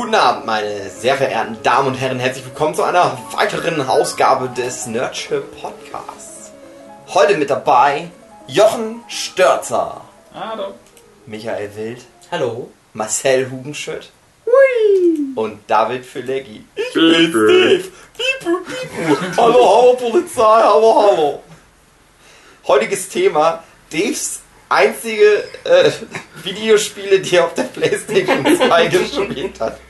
Guten Abend, meine sehr verehrten Damen und Herren. Herzlich willkommen zu einer weiteren Ausgabe des Nerdship Podcasts. Heute mit dabei Jochen Störzer, Hallo. Michael Wild, Hallo. Marcel Hugenschütt und David Filecki. Ich bin Steve. Pipu, pipu. Hallo, hallo Polizei, hallo, hallo. Heutiges Thema, Daves einzige äh, Videospiele, die er auf der Playstation 2 gespielt hat.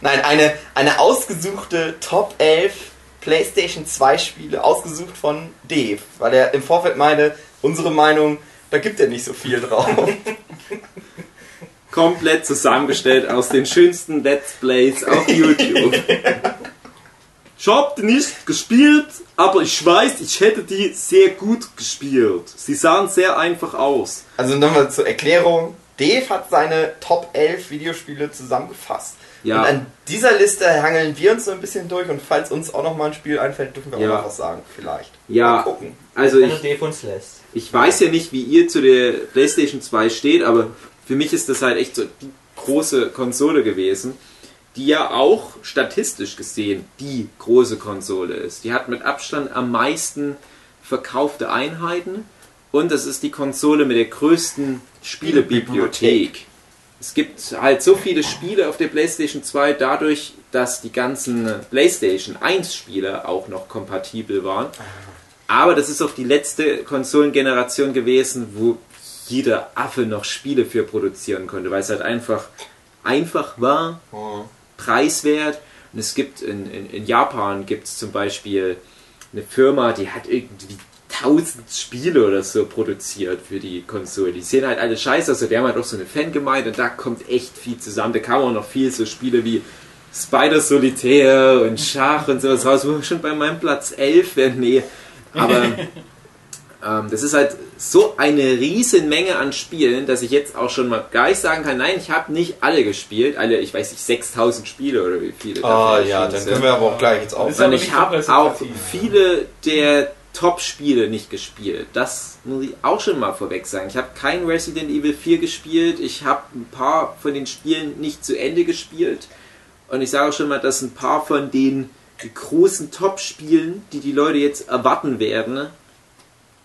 Nein, eine, eine ausgesuchte Top 11 Playstation 2 Spiele, ausgesucht von Dave, weil er im Vorfeld meinte, unsere Meinung, da gibt er nicht so viel drauf. Komplett zusammengestellt aus den schönsten Let's Plays auf YouTube. Ich hab die nicht gespielt, aber ich weiß, ich hätte die sehr gut gespielt. Sie sahen sehr einfach aus. Also nochmal zur Erklärung, Dave hat seine Top 11 Videospiele zusammengefasst. Ja. Und an dieser Liste hangeln wir uns so ein bisschen durch und falls uns auch noch mal ein Spiel einfällt, dürfen wir Ja. auch noch was sagen, vielleicht. Mal Ja, gucken. also Wenn ich, Dave uns lässt. ich weiß ja nicht, wie ihr zu der PlayStation 2 steht, aber für mich ist das halt echt so die große Konsole gewesen, die ja auch statistisch gesehen die große Konsole ist. Die hat mit Abstand am meisten verkaufte Einheiten und das ist die Konsole mit der größten Spielebibliothek. Es gibt halt so viele Spiele auf der PlayStation 2 dadurch, dass die ganzen PlayStation 1 Spiele auch noch kompatibel waren. Aber das ist auch die letzte Konsolengeneration gewesen, wo jeder Affe noch Spiele für produzieren konnte, weil es halt einfach einfach war, preiswert. Und es gibt in, in, in Japan gibt es zum Beispiel eine Firma, die hat irgendwie 1000 Spiele oder so produziert für die Konsole. Die sehen halt alle scheiße. Also, die haben halt auch so eine Fangemeinde und da kommt echt viel zusammen. Da kamen auch noch viel so Spiele wie Spider Solitaire und Schach und sowas raus, wo wir schon bei meinem Platz 11 wären. Nee, aber ähm, das ist halt so eine riesen Menge an Spielen, dass ich jetzt auch schon mal gar nicht sagen kann, nein, ich habe nicht alle gespielt. Alle, ich weiß nicht, 6000 Spiele oder wie viele. Ah dafür ja, dann sind. können wir aber auch gleich jetzt auf. Und ich habe auch viele der Top-Spiele nicht gespielt. Das muss ich auch schon mal vorweg sagen. Ich habe kein Resident Evil 4 gespielt. Ich habe ein paar von den Spielen nicht zu Ende gespielt. Und ich sage auch schon mal, dass ein paar von den großen Top-Spielen, die die Leute jetzt erwarten werden,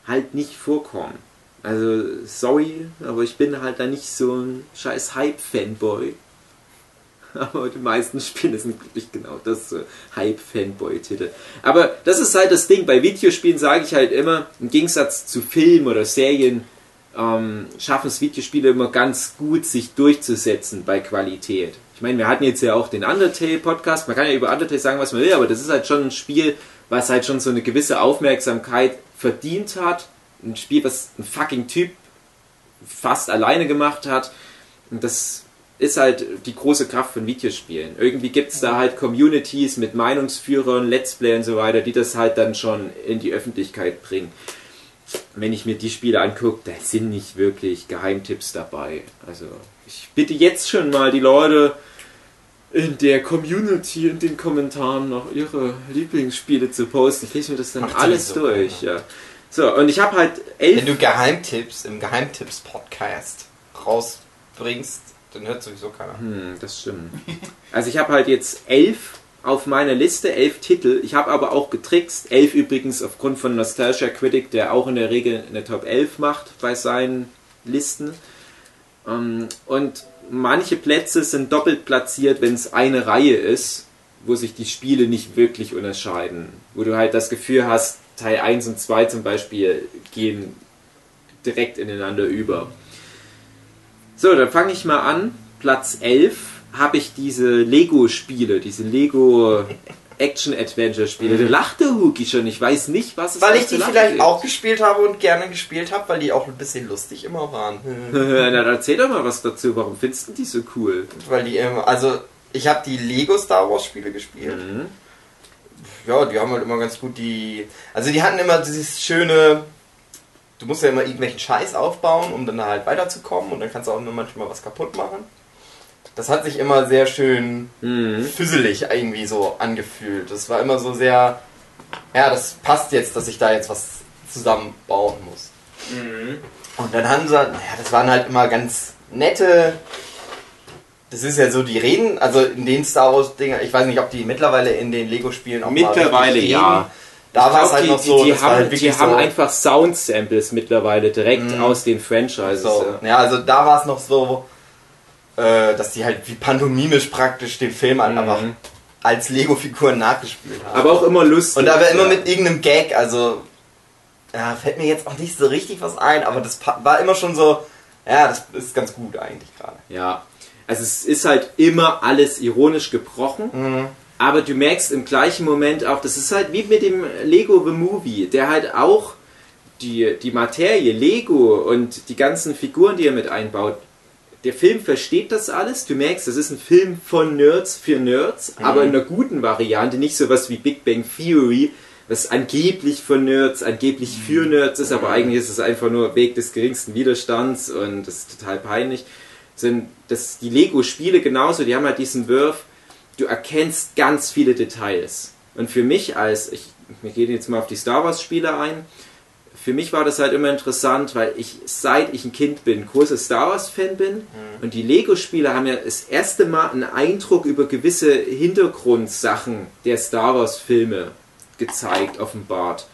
halt nicht vorkommen. Also, sorry, aber ich bin halt da nicht so ein scheiß Hype-Fanboy. Aber die meisten Spiele sind wirklich genau das, so Hype-Fanboy-Titel. Aber das ist halt das Ding. Bei Videospielen sage ich halt immer, im Gegensatz zu Filmen oder Serien, ähm, schaffen es Videospiele immer ganz gut, sich durchzusetzen bei Qualität. Ich meine, wir hatten jetzt ja auch den Undertale-Podcast. Man kann ja über Undertale sagen, was man will, aber das ist halt schon ein Spiel, was halt schon so eine gewisse Aufmerksamkeit verdient hat. Ein Spiel, was ein fucking Typ fast alleine gemacht hat. Und das ist halt die große Kraft von Videospielen. Irgendwie gibt es da halt Communities mit Meinungsführern, Let's Play und so weiter, die das halt dann schon in die Öffentlichkeit bringen. Wenn ich mir die Spiele angucke, da sind nicht wirklich Geheimtipps dabei. Also ich bitte jetzt schon mal die Leute in der Community in den Kommentaren noch ihre Lieblingsspiele zu posten. Ich lese mir das dann Macht alles sowieso durch. Ja. So, und ich habe halt elf Wenn du Geheimtipps im Geheimtipps-Podcast rausbringst, dann hört sowieso keiner. Hm, das stimmt. Also ich habe halt jetzt elf auf meiner Liste, elf Titel. Ich habe aber auch getrickst. Elf übrigens aufgrund von Nostalgia Critic, der auch in der Regel eine Top 11 macht bei seinen Listen. Ähm, Und manche Plätze sind doppelt platziert, wenn es eine Reihe ist, wo sich die Spiele nicht wirklich unterscheiden. Wo du halt das Gefühl hast, Teil 1 und 2 zum Beispiel gehen direkt ineinander über. So, dann fange ich mal an. Platz 11 habe ich diese Lego-Spiele, diese Lego Action-Adventure-Spiele. Da lacht der Huki schon. Ich weiß nicht, was es Weil ich die vielleicht gibt. auch gespielt habe und gerne gespielt habe, weil die auch ein bisschen lustig immer waren. Na, dann erzähl doch mal was dazu. Warum findest du die so cool? weil die immer, also ich habe die Lego Star Wars Spiele gespielt. Mhm. Ja, die haben halt immer ganz gut die, also die hatten immer dieses schöne, du musst ja immer irgendwelchen Scheiß aufbauen, um dann halt weiterzukommen und dann kannst du auch nur manchmal was kaputt machen. Das hat sich immer sehr schön Mhm. füsselig irgendwie so angefühlt. Das war immer so sehr, ja, das passt jetzt, dass ich da jetzt was zusammenbauen muss. Und dann haben sie, naja, das waren halt immer ganz nette das ist ja so, die reden, also in den Star Wars Dinger, ich weiß nicht, ob die mittlerweile in den Lego Spielen auch Mittlerweile ja. Da war es halt die, noch so, die, die haben, halt die so haben einfach Sound Samples mittlerweile direkt mm. aus den Franchises. So. Ja, also da war es noch so, äh, dass die halt wie pantomimisch praktisch den Film halt einfach als Lego-Figuren nachgespielt haben. Aber auch immer lustig. Und da war immer mit irgendeinem Gag, also ja, fällt mir jetzt auch nicht so richtig was ein, aber das war immer schon so, ja, das ist ganz gut eigentlich gerade. Ja, also es ist halt immer alles ironisch gebrochen. Mhm. Aber du merkst im gleichen Moment auch, das ist halt wie mit dem Lego The Movie, der halt auch die, die Materie, Lego und die ganzen Figuren, die er mit einbaut, der Film versteht das alles. Du merkst, das ist ein Film von Nerds für Nerds, mhm. aber in einer guten Variante, nicht sowas wie Big Bang Theory, was angeblich von Nerds, angeblich für mhm. Nerds ist, aber eigentlich ist es einfach nur Weg des geringsten Widerstands und das ist total peinlich. Sind das die Lego-Spiele genauso, die haben halt diesen Wurf, du erkennst ganz viele Details. Und für mich als, ich, wir gehen jetzt mal auf die Star Wars-Spiele ein, für mich war das halt immer interessant, weil ich, seit ich ein Kind bin, großer Star Wars-Fan bin. Mhm. Und die Lego-Spiele haben ja das erste Mal einen Eindruck über gewisse Hintergrundsachen der Star Wars-Filme gezeigt, offenbart.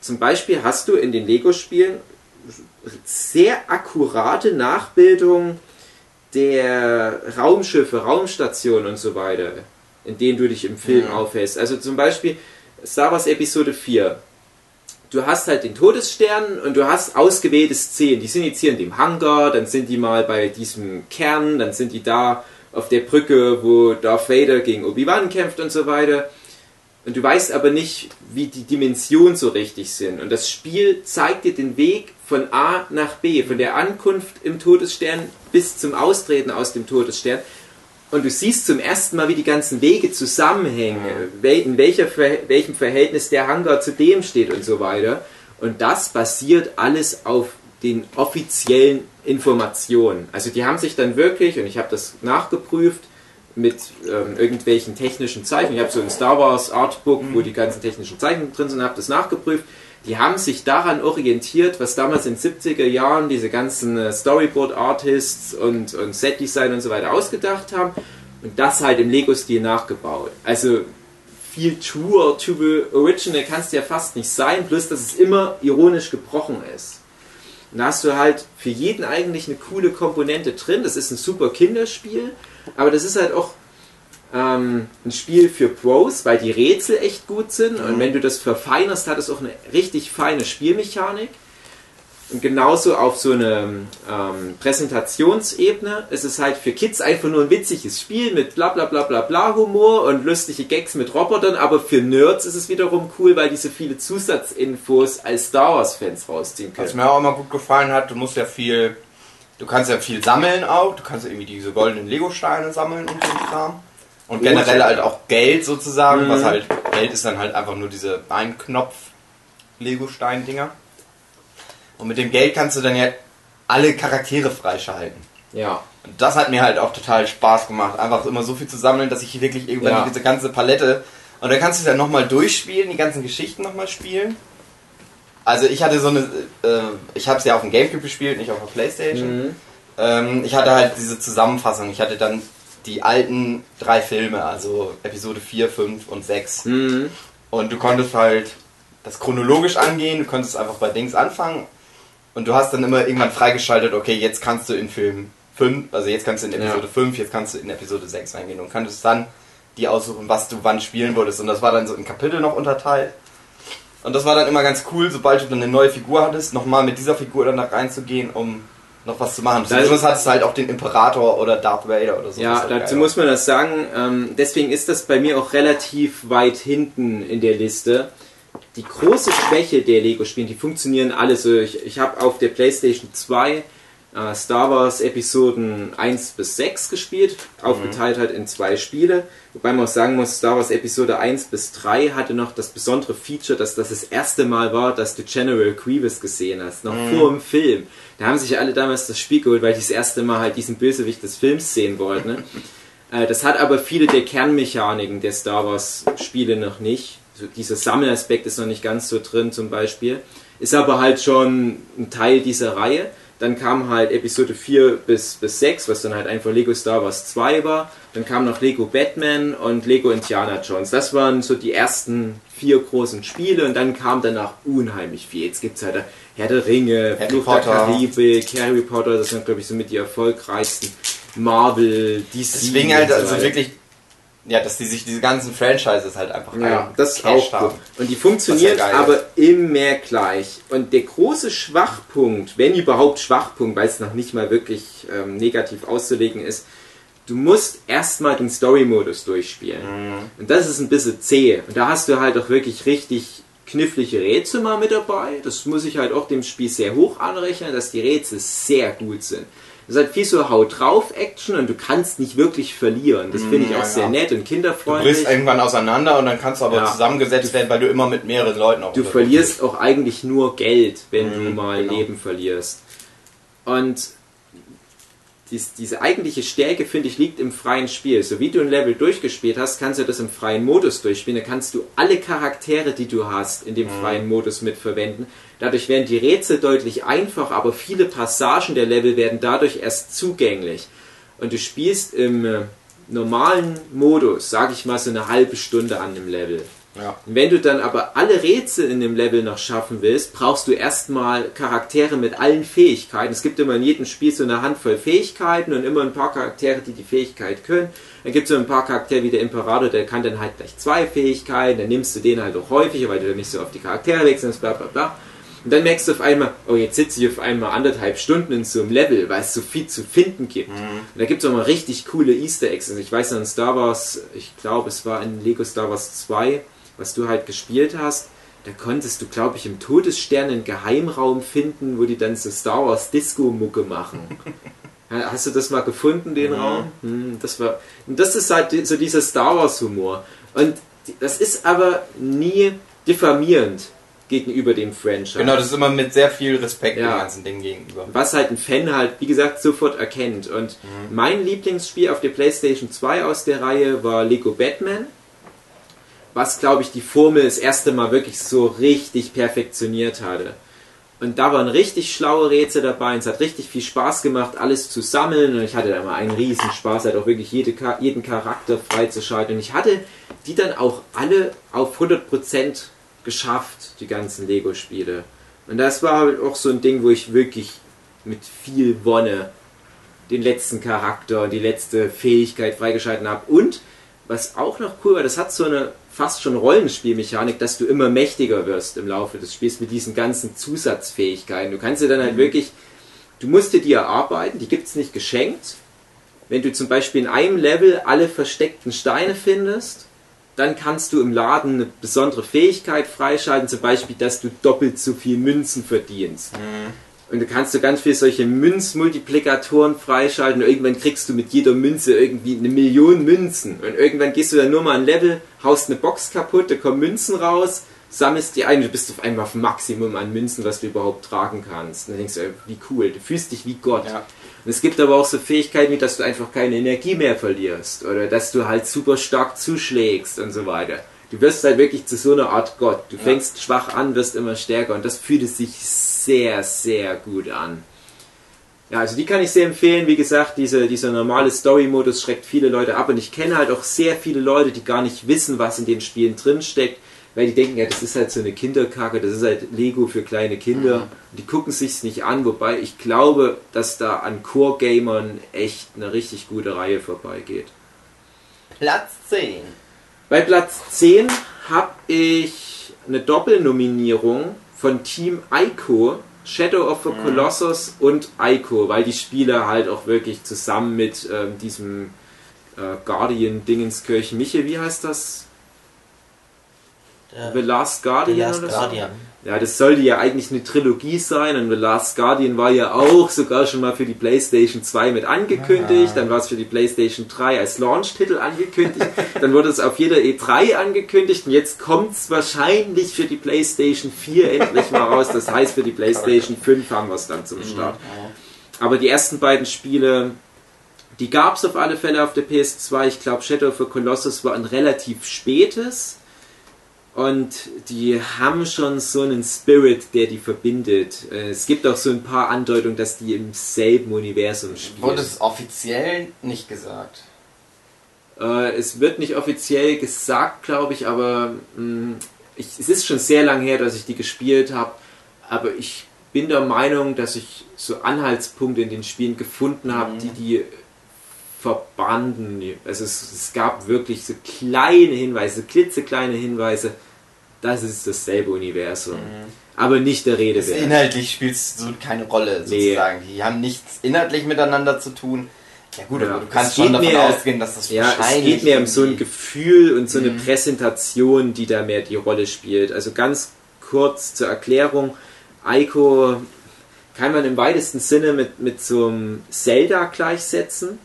Zum Beispiel hast du in den Lego-Spielen sehr akkurate Nachbildungen der Raumschiffe, Raumstationen und so weiter, in denen du dich im Film ja. aufhältst. Also zum Beispiel Star Wars Episode 4. Du hast halt den Todesstern und du hast ausgewählte Szenen. Die sind jetzt hier in dem Hangar, dann sind die mal bei diesem Kern, dann sind die da auf der Brücke, wo Darth Vader gegen Obi-Wan kämpft und so weiter. Und du weißt aber nicht, wie die Dimensionen so richtig sind. Und das Spiel zeigt dir den Weg von A nach B, von der Ankunft im Todesstern bis zum Austreten aus dem Todesstern. Und du siehst zum ersten Mal, wie die ganzen Wege zusammenhängen, in welcher, welchem Verhältnis der Hangar zu dem steht und so weiter. Und das basiert alles auf den offiziellen Informationen. Also die haben sich dann wirklich, und ich habe das nachgeprüft, mit ähm, irgendwelchen technischen Zeichen. Ich habe so ein Star Wars Artbook, wo die ganzen technischen Zeichen drin sind, habe das nachgeprüft. Die haben sich daran orientiert, was damals in den 70er Jahren diese ganzen äh, Storyboard-Artists und, und Set-Design und so weiter ausgedacht haben und das halt im Lego-Stil nachgebaut. Also viel truer to the original kannst du ja fast nicht sein, plus dass es immer ironisch gebrochen ist. Und da hast du halt für jeden eigentlich eine coole Komponente drin. Das ist ein super Kinderspiel aber das ist halt auch ähm, ein Spiel für Pros, weil die Rätsel echt gut sind. Mhm. Und wenn du das verfeinerst, hat es auch eine richtig feine Spielmechanik. Und genauso auf so einer ähm, Präsentationsebene ist es halt für Kids einfach nur ein witziges Spiel mit bla bla bla bla bla Humor und lustige Gags mit Robotern, aber für Nerds ist es wiederum cool, weil diese viele Zusatzinfos als Star Wars Fans rausziehen können. Was mir auch immer gut gefallen hat, du musst ja viel Du kannst ja viel sammeln auch. Du kannst irgendwie diese goldenen Lego-Steine sammeln und so Kram. Und generell halt auch Geld sozusagen, mhm. was halt, Geld ist dann halt einfach nur diese Einknopf-Lego-Stein-Dinger. Und mit dem Geld kannst du dann ja alle Charaktere freischalten. Ja. Und das hat mir halt auch total Spaß gemacht, einfach immer so viel zu sammeln, dass ich wirklich irgendwann ja. diese ganze Palette. Und dann kannst du es ja nochmal durchspielen, die ganzen Geschichten nochmal spielen. Also ich hatte so eine, äh, ich habe es ja auf dem Gamecube gespielt, nicht auf der Playstation. Mhm. Ähm, ich hatte halt diese Zusammenfassung. Ich hatte dann die alten drei Filme, also Episode 4, 5 und 6. Mhm. Und du konntest halt das chronologisch angehen, du konntest einfach bei Dings anfangen und du hast dann immer irgendwann freigeschaltet, okay, jetzt kannst du in Film 5, also jetzt kannst du in Episode ja. 5, jetzt kannst du in Episode 6 reingehen und kannst dann die aussuchen, was du wann spielen wolltest. Und das war dann so in Kapitel noch unterteilt. Und das war dann immer ganz cool, sobald du dann eine neue Figur hattest, nochmal mit dieser Figur dann da reinzugehen, um noch was zu machen. Zum Schluss hattest du halt auch den Imperator oder Darth Vader oder so. Ja, dazu muss man das sagen. Ähm, deswegen ist das bei mir auch relativ weit hinten in der Liste. Die große Schwäche der Lego-Spiele, die funktionieren alle so. Ich, ich habe auf der PlayStation 2 äh, Star Wars Episoden 1 bis 6 gespielt, aufgeteilt halt in zwei Spiele. Wobei man auch sagen muss, Star Wars Episode 1 bis 3 hatte noch das besondere Feature, dass das das erste Mal war, dass du General Grievous gesehen hast, noch mhm. vor dem Film. Da haben sich alle damals das Spiel geholt, weil die das erste Mal halt diesen Bösewicht des Films sehen wollten. Ne? Äh, das hat aber viele der Kernmechaniken der Star Wars Spiele noch nicht. So, dieser Sammelaspekt ist noch nicht ganz so drin zum Beispiel. Ist aber halt schon ein Teil dieser Reihe. Dann kam halt Episode 4 bis, bis 6, was dann halt einfach Lego Star Wars 2 war. Dann kam noch Lego Batman und Lego Indiana Jones. Das waren so die ersten vier großen Spiele und dann kam danach unheimlich viel. Jetzt gibt es halt Herr der Ringe, Harry Fluch Potter. der Karibik, Harry Potter, das sind glaube ich so mit die erfolgreichsten. Marvel, DC. Deswegen halt also wirklich, ja, dass die sich diese ganzen Franchises halt einfach Ja, das ist auch haben. Und die funktionieren Was ja aber immer gleich. Und der große Schwachpunkt, wenn überhaupt Schwachpunkt, weil es noch nicht mal wirklich ähm, negativ auszulegen ist, du musst erstmal den Story-Modus durchspielen. Und das ist ein bisschen zäh. Und da hast du halt auch wirklich richtig knifflige Rätsel mal mit dabei. Das muss ich halt auch dem Spiel sehr hoch anrechnen, dass die Rätsel sehr gut sind. Das ist halt viel so Haut drauf Action und du kannst nicht wirklich verlieren. Das finde ich Ja, auch sehr ja. nett und Du kinderfreundlich. brichst irgendwann auseinander und dann kannst du aber Ja. zusammengesetzt werden, weil du immer mit mehreren Leuten auch Du verlierst auch eigentlich nur Geld, wenn du Mhm, mal genau. Leben verlierst. Und dies, diese eigentliche Stärke, finde ich, liegt im freien Spiel. So wie du ein Level durchgespielt hast, kannst du das im freien Modus durchspielen. Da kannst du alle Charaktere, die du hast, in dem Mhm. freien Modus mitverwenden. Dadurch werden die Rätsel deutlich einfacher, aber viele Passagen der Level werden dadurch erst zugänglich. Und du spielst im äh, normalen Modus, sage ich mal, so eine halbe Stunde an dem Level. Ja. Wenn du dann aber alle Rätsel in dem Level noch schaffen willst, brauchst du erstmal Charaktere mit allen Fähigkeiten. Es gibt immer in jedem Spiel so eine Handvoll Fähigkeiten und immer ein paar Charaktere, die die Fähigkeit können. Dann gibt es so ein paar Charaktere wie der Imperator, der kann dann halt gleich zwei Fähigkeiten. Dann nimmst du den halt auch häufiger, weil du dann nicht so oft die Charaktere wechselst, bla bla bla. Und dann merkst du auf einmal, oh, jetzt sitze ich auf einmal anderthalb Stunden in so einem Level, weil es so viel zu finden gibt. Und da gibt es auch mal richtig coole Easter Eggs. Also ich weiß noch in Star Wars, ich glaube, es war in Lego Star Wars 2, was du halt gespielt hast. Da konntest du, glaube ich, im Todesstern einen Geheimraum finden, wo die dann so Star Wars Disco-Mucke machen. Ja, Hast du das mal gefunden, den Raum? Hm, das war, und das ist halt so dieser Star Wars-Humor. Und das ist aber nie diffamierend gegenüber dem Franchise. Genau, das ist immer mit sehr viel Respekt Ja. dem ganzen Ding gegenüber. Was halt ein Fan halt, wie gesagt, sofort erkennt. Und mein Lieblingsspiel auf der PlayStation 2 aus der Reihe war Lego Batman. Was, glaube ich, die Formel das erste Mal wirklich so richtig perfektioniert hatte. Und da waren richtig schlaue Rätsel dabei und es hat richtig viel Spaß gemacht, alles zu sammeln. Und ich hatte da immer einen riesen Spaß, halt auch wirklich jede, jeden Charakter freizuschalten. Und ich hatte die dann auch alle auf 100% geschafft, die ganzen Lego-Spiele. Und das war halt auch so ein Ding, wo ich wirklich mit viel Wonne den letzten Charakter, die letzte Fähigkeit freigeschalten habe. Und was auch noch cool war, das hat so eine fast schon Rollenspielmechanik, dass du immer mächtiger wirst im Laufe des Spiels mit diesen ganzen Zusatzfähigkeiten. Du kannst dir dann halt wirklich, du musst dir die erarbeiten, die gibt es nicht geschenkt. Wenn du zum Beispiel in einem Level alle versteckten Steine findest, dann kannst du im Laden eine besondere Fähigkeit freischalten, zum Beispiel, dass du doppelt so viel Münzen verdienst. Und du kannst du ganz viel solche Münzmultiplikatoren freischalten und irgendwann kriegst du mit jeder Münze irgendwie eine Million Münzen. Und irgendwann gehst du dann nur mal ein Level, haust eine Box kaputt, da kommen Münzen raus, sammelst die ein und du bist auf einmal auf Maximum an Münzen, was du überhaupt tragen kannst. Und dann denkst du, ey, wie cool, du fühlst dich wie Gott. Ja. Und es gibt aber auch so Fähigkeiten, wie dass du einfach keine Energie mehr verlierst oder dass du halt super stark zuschlägst und so weiter. Du wirst halt wirklich zu so einer Art Gott. Du fängst schwach an, wirst immer stärker und das fühlt es sich sehr, sehr gut an. Ja, also die kann ich sehr empfehlen. Wie gesagt, diese, dieser normale Story-Modus schreckt viele Leute ab und ich kenne halt auch sehr viele Leute, die gar nicht wissen, was in den Spielen drinsteckt, weil die denken, ja, das ist halt so eine Kinderkacke, das ist halt Lego für kleine Kinder. Und die gucken sich's nicht an, wobei ich glaube, dass da an Core-Gamern echt eine richtig gute Reihe vorbeigeht. Platz 10. Bei Platz 10 habe ich eine Doppelnominierung von Team Ico, Shadow of the Colossus und Ico, weil die Spiele halt auch wirklich zusammen mit ähm, diesem äh, Guardian Dingenskirchen, Miche, wie heißt das? The Last Guardian Last oder so? Ja, das sollte ja eigentlich eine Trilogie sein und The Last Guardian war ja auch sogar schon mal für die PlayStation 2 mit angekündigt, dann war es für die PlayStation 3 als Launch-Titel angekündigt, dann wurde es auf jeder E3 angekündigt und jetzt kommt es wahrscheinlich für die PlayStation 4 endlich mal raus, das heißt für die PlayStation 5 haben wir es dann zum Start. Aber die ersten beiden Spiele, die gab es auf alle Fälle auf der PS2, ich glaube Shadow of the Colossus war ein relativ spätes, Und die haben schon so einen Spirit, der die verbindet. Äh, Es gibt auch so ein paar Andeutungen, dass die im selben Universum spielen. Wurde es offiziell nicht gesagt. Äh, es wird nicht offiziell gesagt, glaube ich, aber mh, ich, es ist schon sehr lange her, dass ich die gespielt habe. Aber ich bin der Meinung, dass ich so Anhaltspunkte in den Spielen gefunden habe, Mhm. die die verbanden. Also es, es gab wirklich so kleine Hinweise, klitzekleine Hinweise, das ist dasselbe Universum. Aber nicht der Rede wert. inhaltlich spielt es so keine Rolle, Nee. sozusagen. Die haben nichts inhaltlich miteinander zu tun. Ja gut, Ja. aber du kannst Es schon davon mir- ausgehen, dass das Ja, es wahrscheinlich... geht mehr um so ein Gefühl und so eine Mhm. Präsentation, die da mehr die Rolle spielt. Also ganz kurz zur Erklärung, Ico kann man im weitesten Sinne mit, mit so einem Zelda gleichsetzen.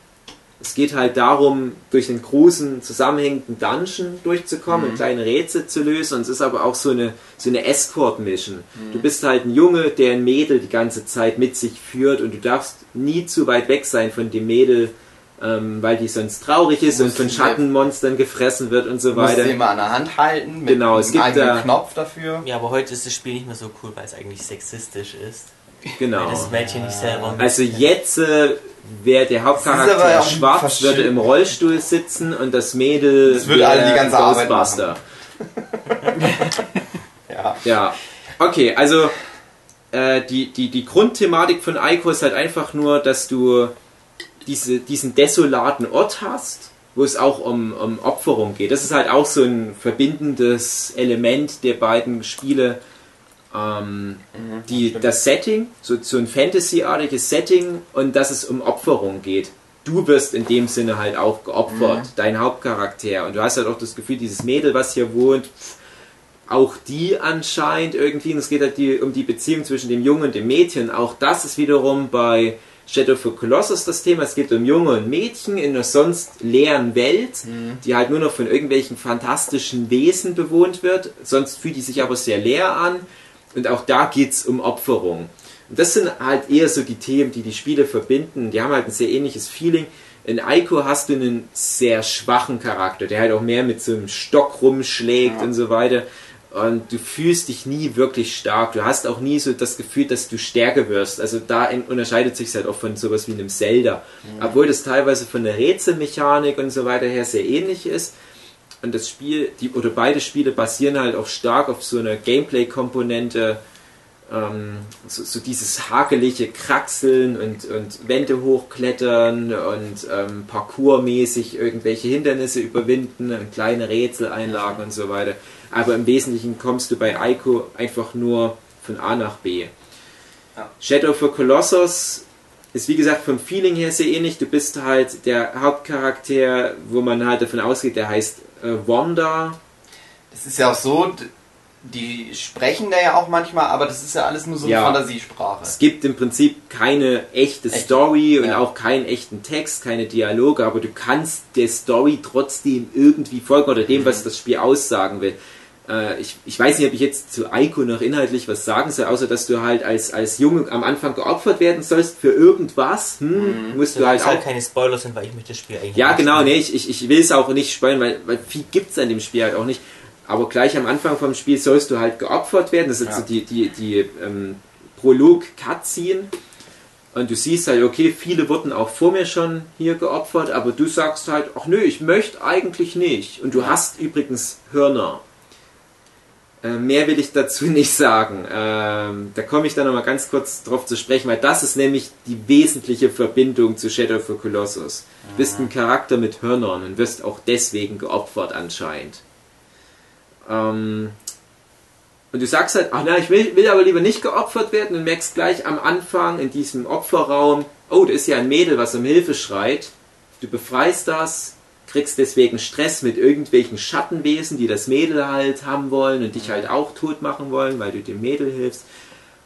Es geht halt darum, durch den großen zusammenhängenden Dungeon durchzukommen Mhm. und kleine Rätsel zu lösen. Und es ist aber auch so eine, so eine Escort-Mission. Du bist halt ein Junge, der ein Mädel die ganze Zeit mit sich führt und du darfst nie zu weit weg sein von dem Mädel, ähm, weil die sonst traurig ist und Musst von du- Schattenmonstern gefressen wird und so Du musst weiter. sie immer an der Hand halten, mit Genau, es einem gibt eigenen da- Knopf dafür. Ja, aber heute ist das Spiel nicht mehr so cool, weil es eigentlich sexistisch ist. Genau. Weil das Mädchen nicht selber Also jetzt äh, wäre der Hauptcharakter schwarz, würde im Rollstuhl sitzen und das Mädel Das würde alle die ganze Arbeit Ghostbuster. Ja. Ja, okay, also äh, die, die, die Grundthematik von Ico ist halt einfach nur, dass du diese, diesen desolaten Ort hast, wo es auch um, um Opferung geht. Das ist halt auch so ein verbindendes Element der beiden Spiele. Ähm, die, das Setting, so, so ein Fantasy-artiges Setting und dass es um Opferung geht. Du wirst in dem Sinne halt auch geopfert, dein Hauptcharakter. Und du hast halt auch das Gefühl, dieses Mädel, was hier wohnt, auch die anscheinend irgendwie, und es geht halt die, um die Beziehung zwischen dem Jungen und dem Mädchen. Auch das ist wiederum bei Shadow of the Colossus das Thema. Es geht um Junge und Mädchen in einer sonst leeren Welt, die halt nur noch von irgendwelchen fantastischen Wesen bewohnt wird. Sonst fühlt die sich aber sehr leer an. Und auch da geht es um Opferung. Und das sind halt eher so die Themen, die die Spiele verbinden. Die haben halt ein sehr ähnliches Feeling. In Ico hast du einen sehr schwachen Charakter, der halt auch mehr mit so einem Stock rumschlägt Ja. und so weiter. Und du fühlst dich nie wirklich stark. Du hast auch nie so das Gefühl, dass du stärker wirst. Also da unterscheidet sich halt auch von sowas wie einem Zelda. Obwohl das teilweise von der Rätselmechanik und so weiter her sehr ähnlich ist. Und das Spiel, die, oder beide Spiele basieren halt auch stark auf so einer Gameplay-Komponente, ähm, so, so dieses hakelige Kraxeln und, und Wände hochklettern und ähm, parkourmäßig irgendwelche Hindernisse überwinden und kleine Rätseleinlagen und so weiter. Aber im Wesentlichen kommst du bei Ico einfach nur von A nach B. Ja. Shadow of the Colossus ist wie gesagt vom Feeling her sehr ähnlich. Du bist halt der Hauptcharakter, wo man halt davon ausgeht, der heißt äh, Wanda. Das ist ja auch so, die sprechen da ja auch manchmal, aber das ist ja alles nur so eine Ja. Fantasiesprache. Es gibt im Prinzip keine echte Echt? Story und Ja. auch keinen echten Text, keine Dialoge, aber du kannst der Story trotzdem irgendwie folgen oder dem, Mhm. was das Spiel aussagen will. Äh, ich, ich weiß nicht, ob ich jetzt zu Ico noch inhaltlich was sagen soll, außer dass du halt als, als Junge am Anfang geopfert werden sollst für irgendwas. Hm, musst du halt halt auch keine Spoiler sind, weil ich möchte das Spiel eigentlich ja, nicht genau, spielen. nee, ich, ich, ich will es auch nicht spoilern, weil, weil viel gibt es an dem Spiel halt auch nicht. Aber gleich am Anfang vom Spiel sollst du halt geopfert werden. Das ist Ja. so die, die, die ähm, Prolog-Cutscene. Und du siehst halt, okay, viele wurden auch vor mir schon hier geopfert, aber du sagst halt, ach nö, ich möchte eigentlich nicht. Und du hast übrigens Hörner. Äh, mehr will ich dazu nicht sagen. Ähm, da komme ich dann nochmal ganz kurz drauf zu sprechen, weil das ist nämlich die wesentliche Verbindung zu Shadow of the Colossus. Du bist ein Charakter mit Hörnern und wirst auch deswegen geopfert anscheinend. Ähm, und du sagst halt, ach na, ich will, will aber lieber nicht geopfert werden und merkst gleich am Anfang in diesem Opferraum, oh, da ist ja ein Mädel, was um Hilfe schreit. Du befreist das, kriegst deswegen Stress mit irgendwelchen Schattenwesen, die das Mädel halt haben wollen und dich halt auch tot machen wollen, weil du dem Mädel hilfst.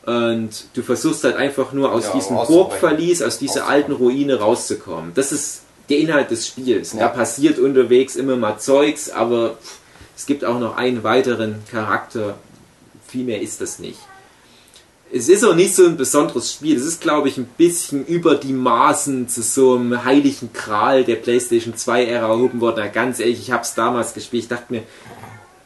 Und du versuchst halt einfach nur aus Ja, diesem. Burgverlies, aus dieser alten Ruine rauszukommen. Das ist der Inhalt des Spiels. Ja. Da passiert unterwegs immer mal Zeugs, aber es gibt auch noch einen weiteren Charakter. Viel mehr ist das nicht. Es ist auch nicht so ein besonderes Spiel. Es ist, glaube ich, ein bisschen über die Maßen zu so einem heiligen Kral der PlayStation 2-Ära erhoben worden. Na, ganz ehrlich, ich habe es damals gespielt. Ich dachte mir,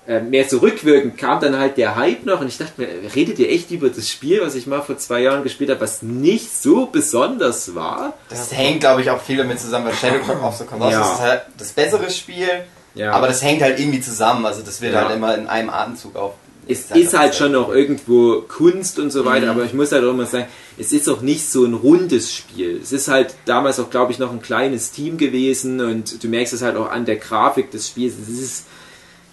äh, mehr so rückwirkend kam dann halt der Hype noch und ich dachte mir, redet ihr echt über das Spiel, was ich mal vor zwei Jahren gespielt habe, was nicht so besonders war? Das hängt, glaube ich, auch viel damit zusammen, weil Shadow of the Colossus Ja. ist halt das bessere Spiel, Ja. aber das hängt halt irgendwie zusammen. Also das wird Ja. halt immer in einem Atemzug auf. Es ist halt schon noch irgendwo Kunst und so weiter, Mhm. aber ich muss halt auch immer sagen, es ist auch nicht so ein rundes Spiel. Es ist halt damals auch, glaube ich, noch ein kleines Team gewesen und du merkst es halt auch an der Grafik des Spiels. Es ist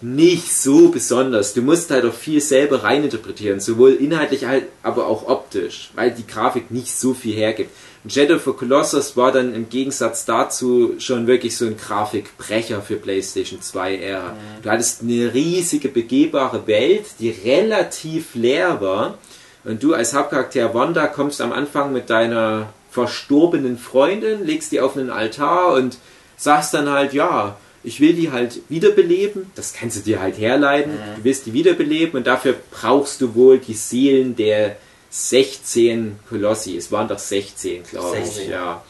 nicht so besonders. Du musst halt auch viel selber reininterpretieren, sowohl inhaltlich halt, aber auch optisch, weil die Grafik nicht so viel hergibt. Und Shadow of the Colossus war dann im Gegensatz dazu schon wirklich so ein Grafikbrecher für PlayStation 2 Ära. Du hattest eine riesige begehbare Welt, die relativ leer war. Und du als Hauptcharakter Wanda kommst am Anfang mit deiner verstorbenen Freundin, legst die auf einen Altar und sagst dann halt, ja, ich will die halt wiederbeleben. Das kannst du dir halt herleiten. Du willst die wiederbeleben und dafür brauchst du wohl die Seelen der 16 Kolossi. Es waren doch 16, glaube ich. 16. Ja.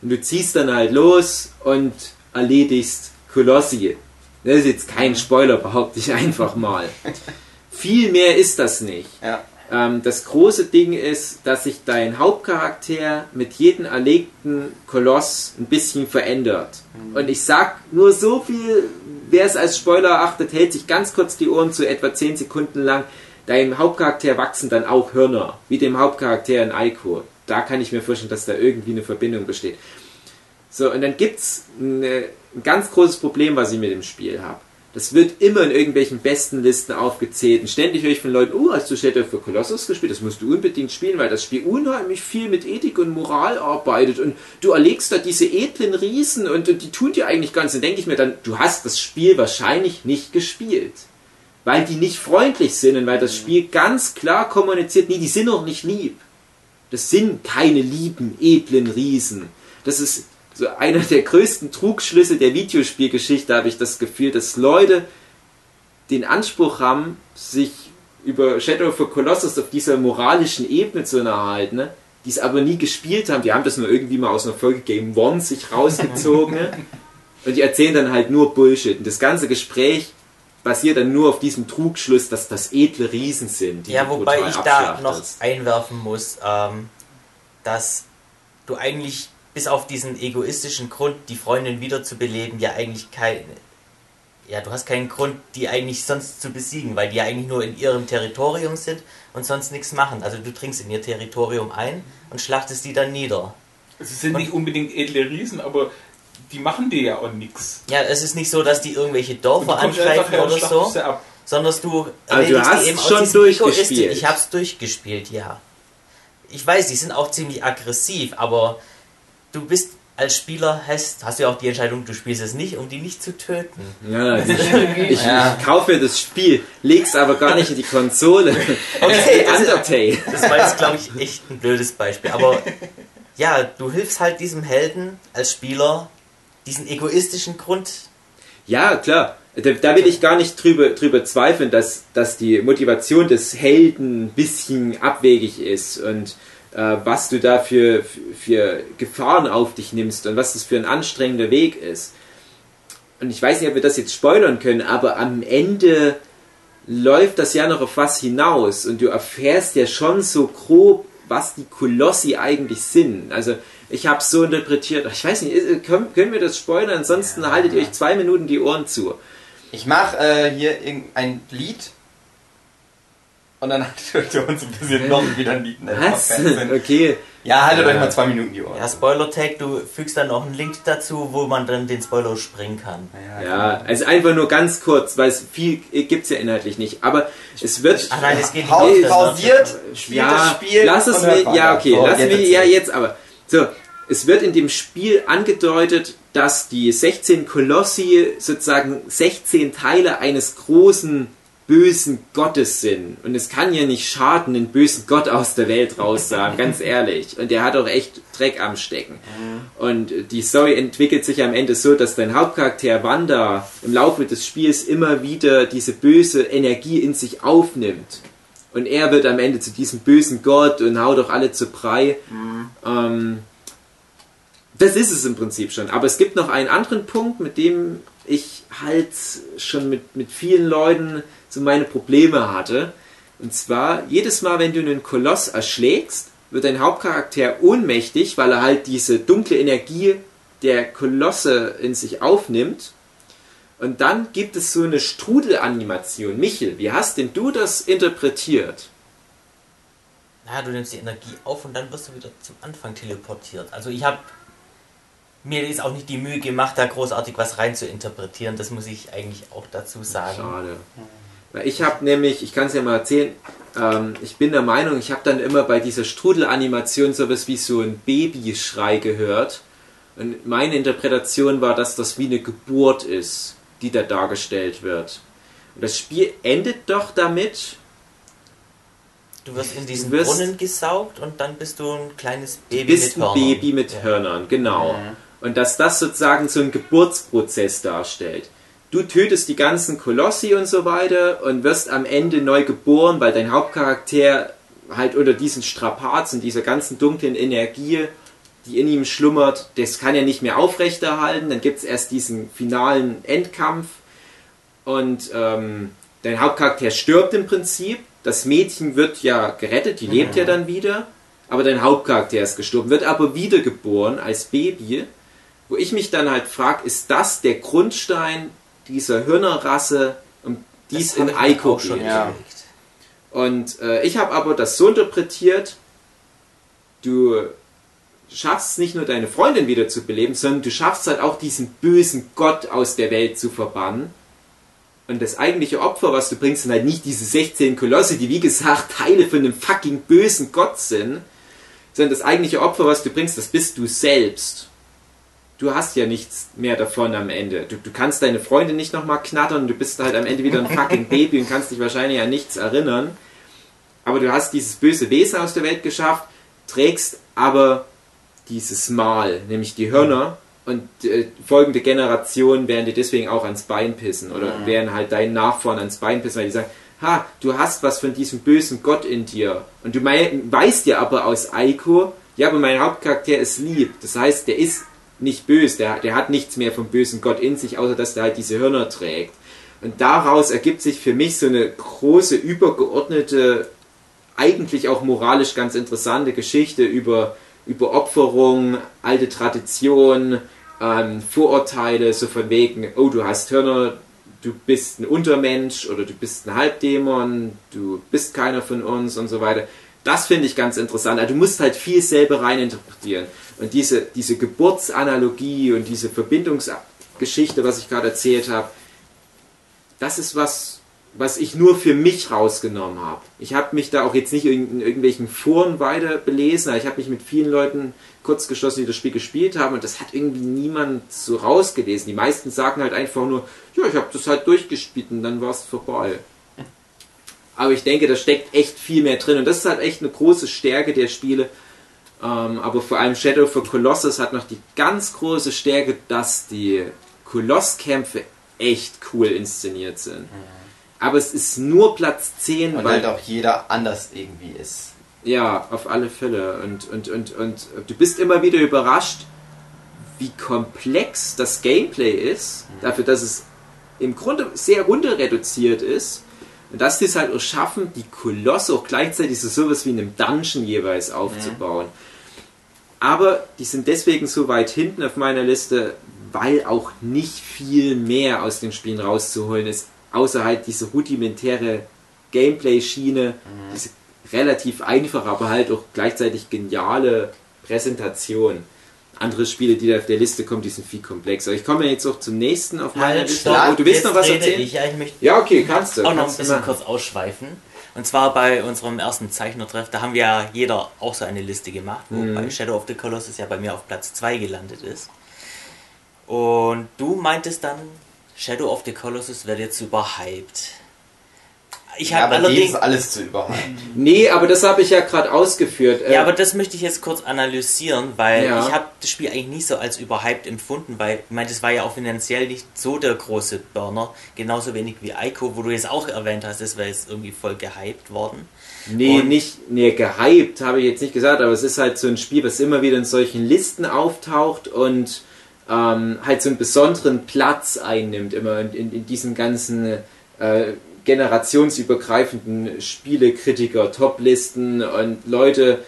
Und du ziehst dann halt los und erledigst Kolossi. Das ist jetzt kein Spoiler, behaupte ich einfach mal. Viel mehr ist das nicht. Ja. Ähm, das große Ding ist, dass sich dein Hauptcharakter mit jedem erlegten Koloss ein bisschen verändert. Und ich sag nur so viel, wer es als Spoiler erachtet, hält sich ganz kurz die Ohren zu, etwa 10 Sekunden lang. Deinem Hauptcharakter wachsen dann auch Hörner, wie dem Hauptcharakter in Ico. Da kann ich mir vorstellen, dass da irgendwie eine Verbindung besteht. So, und dann gibt's eine, ein ganz großes Problem, was ich mit dem Spiel habe. Das wird immer in irgendwelchen besten Listen aufgezählt. Und ständig höre ich von Leuten, oh, hast du Shadow the Colossus gespielt? Das musst du unbedingt spielen, weil das Spiel unheimlich viel mit Ethik und Moral arbeitet. Und du erlegst da diese edlen Riesen und, und die tun dir eigentlich ganz. Dann denke ich mir dann, du hast das Spiel wahrscheinlich nicht gespielt. Weil die nicht freundlich sind und weil das Spiel ganz klar kommuniziert, nee, die sind auch nicht lieb. Das sind keine lieben, edlen Riesen. Das ist so einer der größten Trugschlüsse der Videospielgeschichte, habe ich das Gefühl, dass Leute den Anspruch haben, sich über Shadow of the Colossus auf dieser moralischen Ebene zu erhalten, ne? die es aber nie gespielt haben. Die haben das nur irgendwie mal aus einer Folge Game One sich rausgezogen ne? und die erzählen dann halt nur Bullshit. Und das ganze Gespräch basiert dann nur auf diesem Trugschluss, dass das edle Riesen sind. die Ja, wobei ich da noch einwerfen muss, ähm, dass du eigentlich bis auf diesen egoistischen Grund, die Freundin wiederzubeleben, ja eigentlich kein. Ja, du hast keinen Grund, die eigentlich sonst zu besiegen, weil die ja eigentlich nur in ihrem Territorium sind und sonst nichts machen. Also du dringst in ihr Territorium ein und schlachtest die dann nieder. Sie sind nicht unbedingt edle Riesen, aber die machen dir ja auch nichts. Ja, es ist nicht so, dass die irgendwelche Dörfer angreifen oder so, sondern du Aber du erledigst hast die eben schon durchgespielt. Ich hab's durchgespielt, ja. Ich weiß, die sind auch ziemlich aggressiv, aber du bist als Spieler, hast, hast du ja auch die Entscheidung, du spielst es nicht, um die nicht zu töten. Ja, ich, ich, Ja. ich kaufe mir das Spiel, leg's aber gar nicht in die Konsole. Okay, das, Undertale. das war jetzt, glaube ich, echt ein blödes Beispiel. Aber ja, du hilfst halt diesem Helden als Spieler diesen egoistischen Grund. Ja, klar. Da, da will ich gar nicht drüber, drüber zweifeln, dass, dass die Motivation des Helden ein bisschen abwegig ist und äh, was du da für, für Gefahren auf dich nimmst und was das für ein anstrengender Weg ist. Und ich weiß nicht, ob wir das jetzt spoilern können, aber am Ende läuft das ja noch auf was hinaus und du erfährst ja schon so grob, was die Kolossi eigentlich sind. Also ich habe so interpretiert, ich weiß nicht, ist- können, können wir das spoilern? Ansonsten haltet ihr euch zwei Minuten die Ohren zu. Ich mache äh, hier irgendein Lied und dann haltet ihr uns ein bisschen noch wieder ein Lied. Was? Okay. Ja, haltet Ja. euch mal zwei Minuten die Ohren. Ja, Spoiler-Tag, du fügst dann noch einen Link dazu, wo man dann den Spoiler springen kann. Ja, also einfach nur ganz kurz, weil es viel gibt's ja inhaltlich nicht. Aber es wird. Ach nein, es geht nicht pausiert, spielt ja, das Spiel. lass es mir, ja, okay, wir, jetzt ja, jetzt aber. So, es wird in dem Spiel angedeutet, dass die 16 Kolossi sozusagen 16 Teile eines großen bösen Gottes sind. Und es kann ja nicht schaden, den bösen Gott aus der Welt rauszuhaben, ganz ehrlich. Und der hat auch echt Dreck am Stecken. Und die Story entwickelt sich am Ende so, dass dein Hauptcharakter Wanda im Laufe des Spiels immer wieder diese böse Energie in sich aufnimmt. Und er wird am Ende zu diesem bösen Gott und haut doch alle zu Brei. Ähm, das ist es im Prinzip schon. Aber es gibt noch einen anderen Punkt, mit dem ich halt schon mit, mit vielen Leuten so meine Probleme hatte. Und zwar, jedes Mal, wenn du einen Koloss erschlägst, wird dein Hauptcharakter ohnmächtig, weil er halt diese dunkle Energie der Kolosse in sich aufnimmt. Und dann gibt es so eine Strudelanimation. Michel, wie hast denn du das interpretiert? Na, du nimmst die Energie auf und dann wirst du wieder zum Anfang teleportiert. Also ich habe mir ist auch nicht die Mühe gemacht, da großartig was rein zu interpretieren. Das muss ich eigentlich auch dazu sagen. Schade. Weil ich habe nämlich, ich kann es ja mal erzählen, ähm, ich bin der Meinung, ich habe dann immer bei dieser Strudelanimation sowas wie so ein Babyschrei gehört. Und meine Interpretation war, dass das wie eine Geburt ist, die da dargestellt wird. Und das Spiel endet doch damit, Du wirst in diesen wirst- Brunnen gesaugt und dann bist du ein kleines du Baby bist mit ein Hörnern. Baby mit Hörnern, genau. Und dass das sozusagen so einen Geburtsprozess darstellt. Du tötest die ganzen Kolossi und so weiter und wirst am Ende neu geboren, weil dein Hauptcharakter halt unter diesen Strapazen, dieser ganzen dunklen Energie, die in ihm schlummert, das kann er nicht mehr aufrechterhalten. Dann gibt es erst diesen finalen Endkampf und ähm, dein Hauptcharakter stirbt im Prinzip. Das Mädchen wird ja gerettet, die lebt ja dann wieder. Aber dein Hauptcharakter ist gestorben, wird aber wiedergeboren als Baby. Wo ich mich dann halt frage, ist das der Grundstein dieser Hörnerrasse, um die es in auch schon geht? Ja. Und äh, ich habe aber das so interpretiert, du schaffst nicht nur deine Freundin wieder zu beleben, sondern du schaffst halt auch diesen bösen Gott aus der Welt zu verbannen. Und das eigentliche Opfer, was du bringst, sind halt nicht diese 16 Kolosse, die wie gesagt Teile von einem fucking bösen Gott sind, sondern das eigentliche Opfer, was du bringst, das bist du selbst. Du hast ja nichts mehr davon am Ende. Du, du kannst deine Freundin nicht nochmal knattern, du bist halt am Ende wieder ein fucking Baby und kannst dich wahrscheinlich an nichts erinnern. Aber du hast dieses böse Wesen aus der Welt geschafft, trägst aber dieses Mal, nämlich die Hörner, und äh, folgende Generationen werden dir deswegen auch ans Bein pissen oder werden halt deinen Nachfahren ans Bein pissen, weil die sagen, ha, du hast was von diesem bösen Gott in dir. Und du mei- weißt ja aber aus Aiko, ja, aber mein Hauptcharakter ist lieb. Das heißt, der ist nicht böse, der, der hat nichts mehr vom bösen Gott in sich, außer dass der halt diese Hörner trägt. Und daraus ergibt sich für mich so eine große, übergeordnete, eigentlich auch moralisch ganz interessante Geschichte über, über Opferung, alte Tradition, ähm, Vorurteile, so von wegen, oh, du hast Hörner, du bist ein Untermensch oder du bist ein Halbdämon, du bist keiner von uns und so weiter. Das finde ich ganz interessant. Also du musst halt viel selber reininterpretieren. Und diese, diese Geburtsanalogie und diese Verbindungsgeschichte, was ich gerade erzählt habe, das ist was, was ich nur für mich rausgenommen habe. Ich habe mich da auch jetzt nicht in irgendwelchen Foren weiter belesen, aber ich habe mich mit vielen Leuten kurz geschlossen, die das Spiel gespielt haben und das hat irgendwie niemand so rausgelesen. Die meisten sagen halt einfach nur, ja, ich habe das halt durchgespielt und dann war es vorbei. Aber ich denke, da steckt echt viel mehr drin und das ist halt echt eine große Stärke der Spiele. Ähm, aber vor allem Shadow the Colossus hat noch die ganz große Stärke, dass die Kolosskämpfe echt cool inszeniert sind. Aber es ist nur Platz 10, Und weil halt auch jeder anders irgendwie ist. ja, auf alle Fälle. Und, und, und, und du bist immer wieder überrascht, wie komplex das Gameplay ist, dafür, dass es im Grunde sehr reduziert ist. Und dass die es halt auch schaffen, die Kolosse auch gleichzeitig so sowas wie in einem Dungeon jeweils aufzubauen. Aber die sind deswegen so weit hinten auf meiner Liste, weil auch nicht viel mehr aus den Spielen rauszuholen ist, außer halt diese rudimentäre Gameplay-Schiene, diese relativ einfache, aber halt auch gleichzeitig geniale Präsentation. Andere Spiele, die da auf der Liste kommen, die sind viel komplexer. Ich komme jetzt auch zum nächsten auf meiner Halt, Liste. stopp, Oh, du willst noch was erzählen? Ich, ja, ich möchte Ja, okay, kannst du. auch noch ein bisschen kurz ausschweifen. Und zwar bei unserem ersten Zeichnertreff, da haben wir ja jeder auch so eine Liste gemacht, wo Mhm. bei Shadow of the Colossus ja bei mir auf Platz 2 gelandet ist. Und du meintest dann, Shadow of the Colossus wird jetzt überhyped. Ich Ja, habe aber allerdings. ist alles zu überhalten. Nee, aber das habe ich ja gerade ausgeführt. Äh, Ja, aber das möchte ich jetzt kurz analysieren, weil Ja. ich habe das Spiel eigentlich nie so als überhyped empfunden, weil ich meine, das war ja auch finanziell nicht so der große Burner, genauso wenig wie Ico, wo du jetzt auch erwähnt hast, das wäre jetzt irgendwie voll gehypt worden. Nee, Und- nicht, nee, gehypt habe ich jetzt nicht gesagt, aber es ist halt so ein Spiel, was immer wieder in solchen Listen auftaucht und ähm, halt so einen besonderen Platz einnimmt, immer in, in, in diesem ganzen äh, generationsübergreifenden Spielekritiker, Toplisten und Leute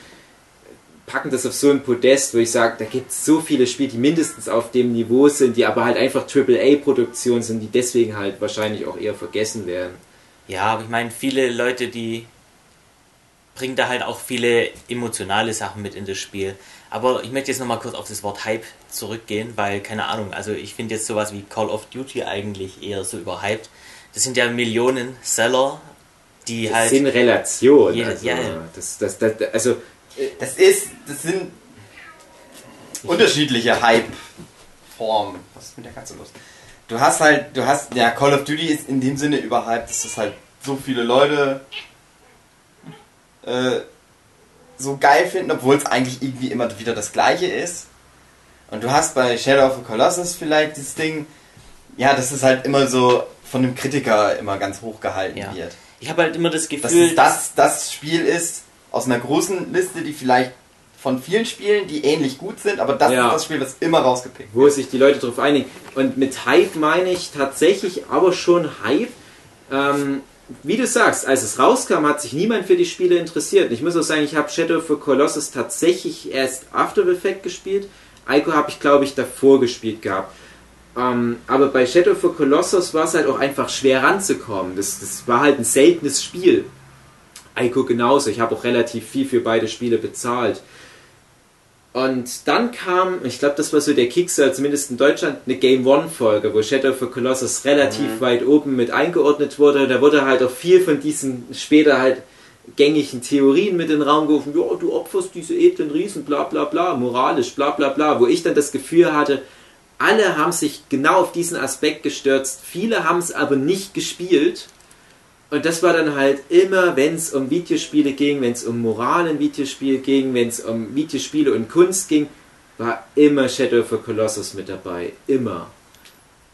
packen das auf so ein Podest, wo ich sage, da gibt es so viele Spiele, die mindestens auf dem Niveau sind, die aber halt einfach AAA-Produktionen sind, die deswegen halt wahrscheinlich auch eher vergessen werden. Ja, aber ich meine, viele Leute, die bringen da halt auch viele emotionale Sachen mit in das Spiel. Aber ich möchte jetzt nochmal kurz auf das Wort Hype zurückgehen, weil, keine Ahnung, also ich finde jetzt sowas wie Call of Duty eigentlich eher so überhyped. Das sind ja Millionen Seller, die Das halt. sind Relationen. Jede- also, ja, ja. Das, das, das, also Das ist, das sind unterschiedliche Hype-Formen. Was ist mit der Katze los? Du hast halt, du hast, ja, Call of Duty ist in dem Sinne überhyped, dass das halt so viele Leute äh, so geil finden, obwohl es eigentlich irgendwie immer wieder das gleiche ist. Und du hast bei Shadow of the Colossus vielleicht das Ding, ja, dass es halt immer so von dem Kritiker immer ganz hoch gehalten Ja. wird. Ich habe halt immer das Dass Gefühl, es das, das Spiel ist aus einer großen Liste, die vielleicht von vielen Spielen, die ähnlich gut sind, aber das Ja. ist das Spiel, was immer rausgepickt wo sich die Leute drauf einigen. Und mit Hype meine ich tatsächlich aber schon Hype. Ähm, wie du sagst, als es rauskam, hat sich niemand für die Spiele interessiert. Ich muss auch sagen, ich habe Shadow the Colossus tatsächlich erst After Effect gespielt. Ico habe ich, glaube ich, davor gespielt gehabt. Ähm, aber bei Shadow the Colossus war es halt auch einfach schwer ranzukommen. Das, das war halt ein seltenes Spiel. Ico genauso. Ich habe auch relativ viel für beide Spiele bezahlt. Und dann kam, ich glaube, das war so der Kickstarter, zumindest in Deutschland, eine Game One-Folge, wo Shadow of the Colossus relativ weit oben mit eingeordnet wurde. Da wurde halt auch viel von diesen später halt gängigen Theorien mit in den Raum gerufen. Ja, du opferst diese edlen Riesen, bla bla bla, moralisch, bla bla bla. Wo ich dann das Gefühl hatte, alle haben sich genau auf diesen Aspekt gestürzt. Viele haben es aber nicht gespielt. Und das war dann halt immer, wenn es um Videospiele ging, wenn es um Moral in Videospiel ging, wenn es um Videospiele und Kunst ging, war immer Shadow of the Colossus mit dabei. Immer.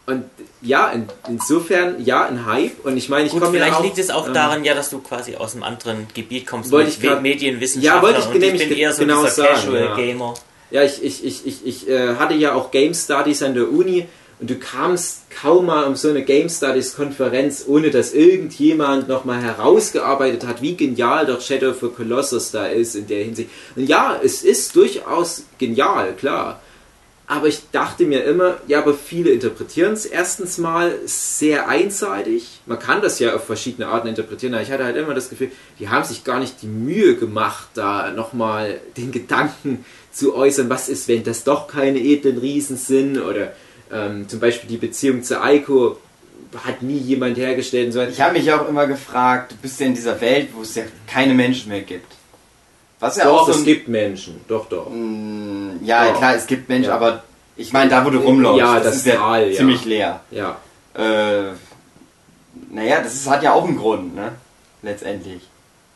Und ja, in, insofern, ja, ein Hype. Und ich meine, ich komme ja vielleicht auch... liegt es auch ähm, daran, ja, dass du quasi aus einem anderen Gebiet kommst, Wollte ich grad- Medienwissenschaftlern Ja, wollte ich und ich bin eher so genau dieser sagen, Casual ja. Gamer. Ja, ich, ich, ich, ich, ich äh, hatte ja auch Game Studies an der Uni und du kamst kaum mal um so eine Game Studies Konferenz, ohne dass irgendjemand nochmal herausgearbeitet hat, wie genial doch Shadow the Colossus da ist in der Hinsicht. Und ja, es ist durchaus genial, klar. Aber ich dachte mir immer, ja, aber viele interpretieren es erstens mal sehr einseitig. Man kann das ja auf verschiedene Arten interpretieren, aber ich hatte halt immer das Gefühl, die haben sich gar nicht die Mühe gemacht, da nochmal den Gedanken zu äußern, was ist, wenn das doch keine edlen Riesen sind oder ähm, zum Beispiel die Beziehung zu Aiko hat nie jemand hergestellt und so weiter. Ich habe mich auch immer gefragt, du bist ja in dieser Welt, wo es ja keine Menschen mehr gibt. Was ja auch Doch, so es ein, gibt Menschen, doch, doch. Mm, Ja, Doch. klar, es gibt Menschen, Ja. aber ich meine, da wo du rumläufst, Ja, das, das ist Tal, ja. ziemlich leer. Ja. Äh, naja, das ist, hat ja auch einen Grund, ne? Letztendlich.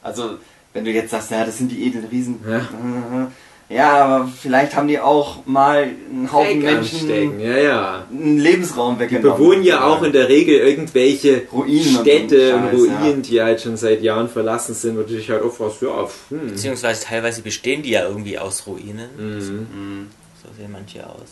Also, wenn du jetzt sagst, ja, das sind die edlen Riesen. Ja. Ja, aber vielleicht haben die auch mal einen Haufen anstecken, Menschen ja, ja. einen Lebensraum Die weggenommen. bewohnen ja auch in der Regel irgendwelche Ruinen und Städte und, Scheiß, Ruinen, die halt schon seit Jahren verlassen sind, wo du dich halt auch fragst, ja, hm. Beziehungsweise teilweise bestehen die ja irgendwie aus Ruinen. Mhm. Mhm. So sehen manche aus.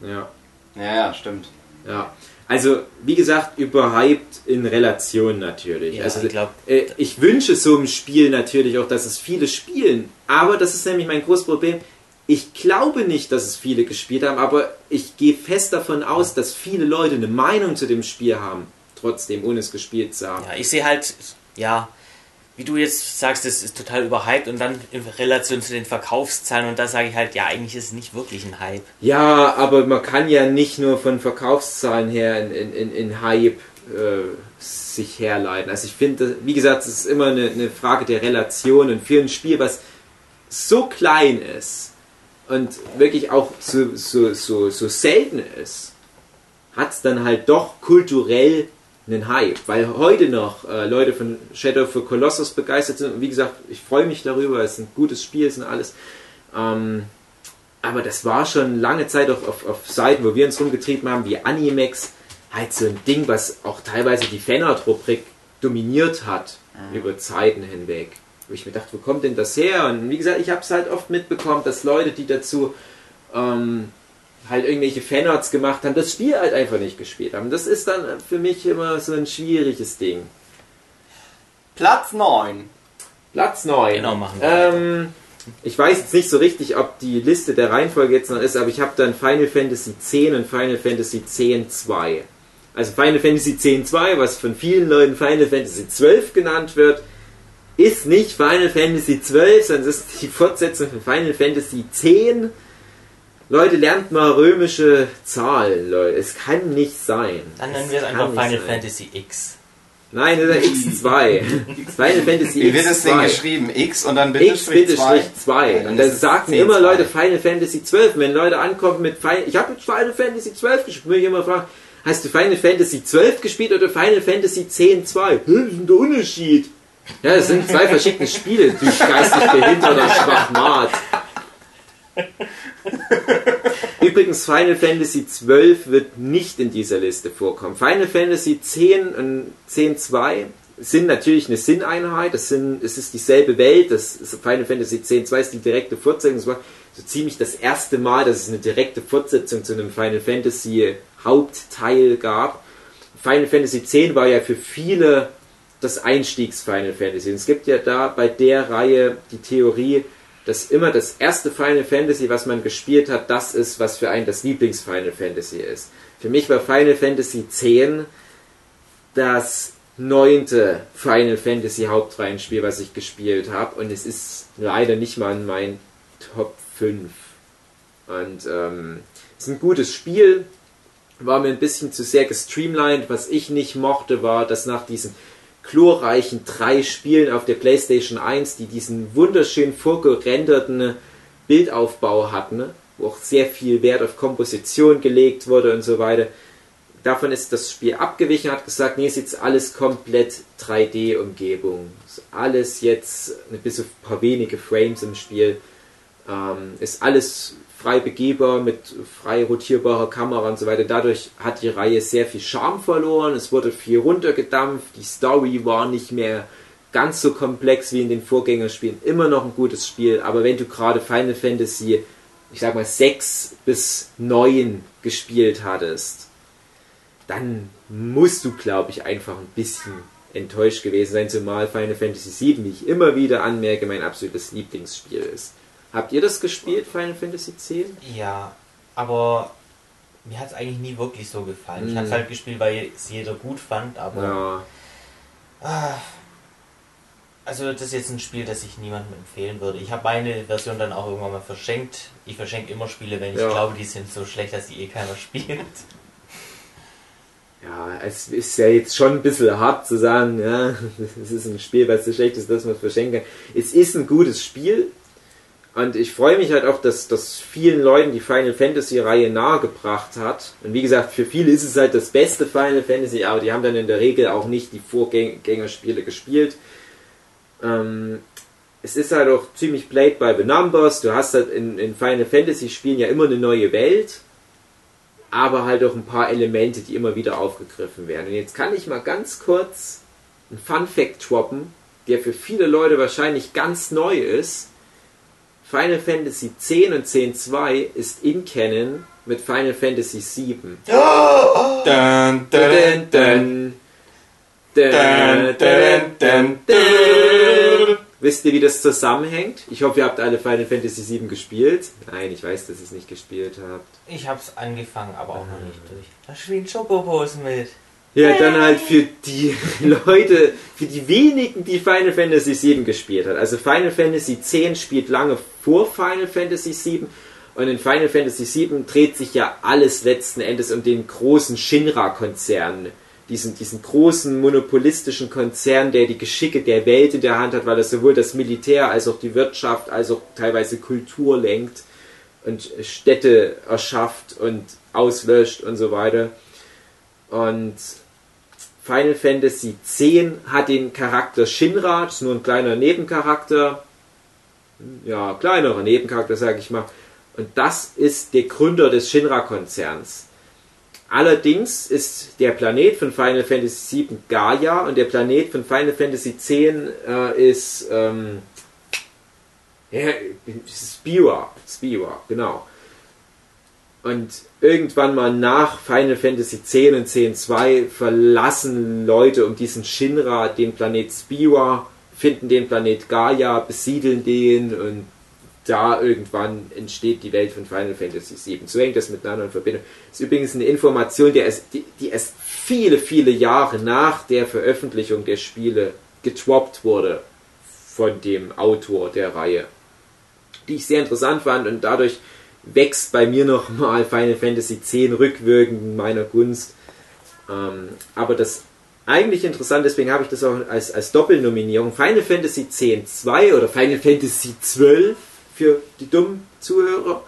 Ja, Ja, ja, stimmt. Ja. Also, wie gesagt, überhyped in Relation natürlich. Ja, also, ich glaub- äh, ich wünsche so einem Spiel natürlich auch, dass es viele spielen. Aber das ist nämlich mein großes Problem. Ich glaube nicht, dass es viele gespielt haben, aber ich gehe fest davon aus, dass viele Leute eine Meinung zu dem Spiel haben, trotzdem, ohne es gespielt zu haben. Ja, ich sehe halt, ja, wie du jetzt sagst, es ist total überhyped und dann in Relation zu den Verkaufszahlen und da sage ich halt, ja, eigentlich ist es nicht wirklich ein Hype. Ja, aber man kann ja nicht nur von Verkaufszahlen her in, in, in, in Hype äh, sich herleiten. Also ich finde, wie gesagt, es ist immer eine, eine Frage der Relation und für ein Spiel, was so klein ist und wirklich auch so, so, so, so selten ist, hat es dann halt doch kulturell einen Hype, weil heute noch äh, Leute von Shadow of the Colossus begeistert sind und wie gesagt, ich freue mich darüber, es ist ein gutes Spiel, es ist alles. Ähm, aber das war schon lange Zeit auch auf, auf Seiten, wo wir uns rumgetrieben haben, wie Animex, halt so ein Ding, was auch teilweise die Fanart-Rubrik dominiert hat über Zeiten hinweg. Wo ich mir dachte, wo kommt denn das her? Und wie gesagt, ich habe es halt oft mitbekommen, dass Leute, die dazu ähm, halt irgendwelche Fanarts gemacht haben, das Spiel halt einfach nicht gespielt haben. Das ist dann für mich immer so ein schwieriges Ding. Platz 9. Platz 9. Genau, machen wir ähm, Ich weiß jetzt nicht so richtig, ob die Liste der Reihenfolge jetzt noch ist, aber ich habe dann Final Fantasy X und Final Fantasy X 2. Also Final Fantasy X 2, was von vielen Leuten Final Fantasy 12 genannt wird, ist nicht Final Fantasy 12, sondern es ist die Fortsetzung von Final Fantasy X. Leute, lernt mal römische Zahlen, Leute. Es kann nicht sein. Dann nennen wir es einfach Final sein. Fantasy X. Nein, das ist X2. Final Fantasy Wie wird es denn X2. geschrieben? X und dann bitte X bitte Strich 2. dann Und da ist es sagen 10, immer 2. Leute Final Fantasy 12. Wenn Leute ankommen mit Final, ich habe jetzt Final Fantasy 12 gespielt, muss ich immer fragen, hast du Final Fantasy 12 gespielt oder Final Fantasy 10 2? Hä, was ist der Unterschied? Ja, das sind zwei verschiedene Spiele, du geistig behinderter Schwachmat. Übrigens, Final Fantasy 12 wird nicht in dieser Liste vorkommen. Final Fantasy 10 und 10 2 sind natürlich eine Sinneinheit. Das sind, es ist dieselbe Welt. Das Final Fantasy 10 2 ist die direkte Fortsetzung. Es war so ziemlich das erste Mal, dass es eine direkte Fortsetzung zu einem Final Fantasy Hauptteil gab. Final Fantasy 10 war ja für viele das Einstiegs-Final Fantasy. Und es gibt ja da bei der Reihe die Theorie, dass immer das erste Final Fantasy, was man gespielt hat, das ist, was für einen das Lieblings-Final Fantasy ist. Für mich war Final Fantasy X das neunte Final Fantasy Hauptreihenspiel, was ich gespielt habe. Und es ist leider nicht mal in meinen Top 5. Und ähm, es ist ein gutes Spiel. War mir ein bisschen zu sehr gestreamlined. Was ich nicht mochte, war, dass nach diesen glorreichen drei Spielen auf der PlayStation 1, die diesen wunderschön vorgerenderten Bildaufbau hatten, wo auch sehr viel Wert auf Komposition gelegt wurde und so weiter. Davon ist das Spiel abgewichen, hat gesagt, nee, ist jetzt alles komplett 3D-Umgebung. Ist alles jetzt, bis auf ein paar wenige Frames im Spiel, ähm, ist alles frei begehbar mit frei rotierbarer Kamera und so weiter. Dadurch hat die Reihe sehr viel Charme verloren. Es wurde viel runtergedampft. Die Story war nicht mehr ganz so komplex wie in den Vorgängerspielen. Immer noch ein gutes Spiel. Aber wenn du gerade Final Fantasy, ich sag mal 6 bis 9 gespielt hattest, dann musst du, glaube ich, einfach ein bisschen enttäuscht gewesen sein, zumal Final Fantasy 7, wie ich immer wieder anmerke, mein absolutes Lieblingsspiel ist. Habt ihr das gespielt, Final Fantasy 10? Ja, aber mir hat es eigentlich nie wirklich so gefallen. Ich Mhm. habe es halt gespielt, weil es jeder gut fand, aber Ja. ah, also das ist jetzt ein Spiel, das ich niemandem empfehlen würde. Ich habe meine Version dann auch irgendwann mal verschenkt. Ich verschenke immer Spiele, wenn ich Ja. glaube, die sind so schlecht, dass die eh keiner spielt. Ja, es ist ja jetzt schon ein bisschen hart zu sagen, ja, es ist ein Spiel, was so schlecht ist, dass man es verschenken kann. Es ist ein gutes Spiel und ich freue mich halt auch, dass das vielen Leuten die Final Fantasy Reihe nahegebracht hat. Und wie gesagt, für viele ist es halt das beste Final Fantasy, aber die haben dann in der Regel auch nicht die Vorgängerspiele gespielt. Ähm, es ist halt auch ziemlich played by the numbers. Du hast halt in, in Final Fantasy Spielen ja immer eine neue Welt aber halt auch ein paar Elemente, die immer wieder aufgegriffen werden. Und jetzt kann ich mal ganz kurz einen Fun Fact droppen, der für viele Leute wahrscheinlich ganz neu ist. Final Fantasy 10 und 10.2 ist in Canon mit Final Fantasy 7. Dun, dun, dun, dun. Dun, Dun, dun, dun, dun. Wisst ihr, wie das zusammenhängt? Ich hoffe, ihr habt alle Final Fantasy 7 gespielt. Nein, ich weiß, dass ihr es nicht gespielt habt. Ich habe es angefangen, aber auch noch nicht durch. Da spielen Chocobos mit. Ja, dann halt für die Leute, für die wenigen, die Final Fantasy 7 gespielt hat. Also Final Fantasy 10 spielt lange vor Final Fantasy 7 und in Final Fantasy 7 dreht sich ja alles letzten Endes um den großen Shinra-Konzern. Diesen, diesen großen monopolistischen Konzern, der die Geschicke der Welt in der Hand hat, weil er sowohl das Militär als auch die Wirtschaft als auch teilweise Kultur lenkt und Städte erschafft und auslöscht und so weiter. Und Final Fantasy X hat den Charakter Shinra, das ist nur ein kleiner Nebencharakter. Ja, kleinerer Nebencharakter, sage ich mal. Und das ist der Gründer des Shinra-Konzerns. Allerdings ist der Planet von Final Fantasy VII Gaia und der Planet von Final Fantasy X äh, ist ähm, ja, Spira. Spira, genau. Und irgendwann mal nach Final Fantasy X und X2 verlassen Leute um diesen Shinra den Planet Spiwa, finden den Planet Gaia, besiedeln den und da irgendwann entsteht die Welt von Final Fantasy VII. So hängt das miteinander in Verbindung. Das ist übrigens eine Information, die erst, die, die erst viele, viele Jahre nach der Veröffentlichung der Spiele getroppt wurde von dem Autor der Reihe. Die ich sehr interessant fand und dadurch wächst bei mir nochmal Final Fantasy X rückwirkend in meiner Gunst. Ähm, aber das eigentlich interessant, deswegen habe ich das auch als, als Doppelnominierung. Final Fantasy X 2 oder Final Fantasy 12 für die dummen Zuhörer,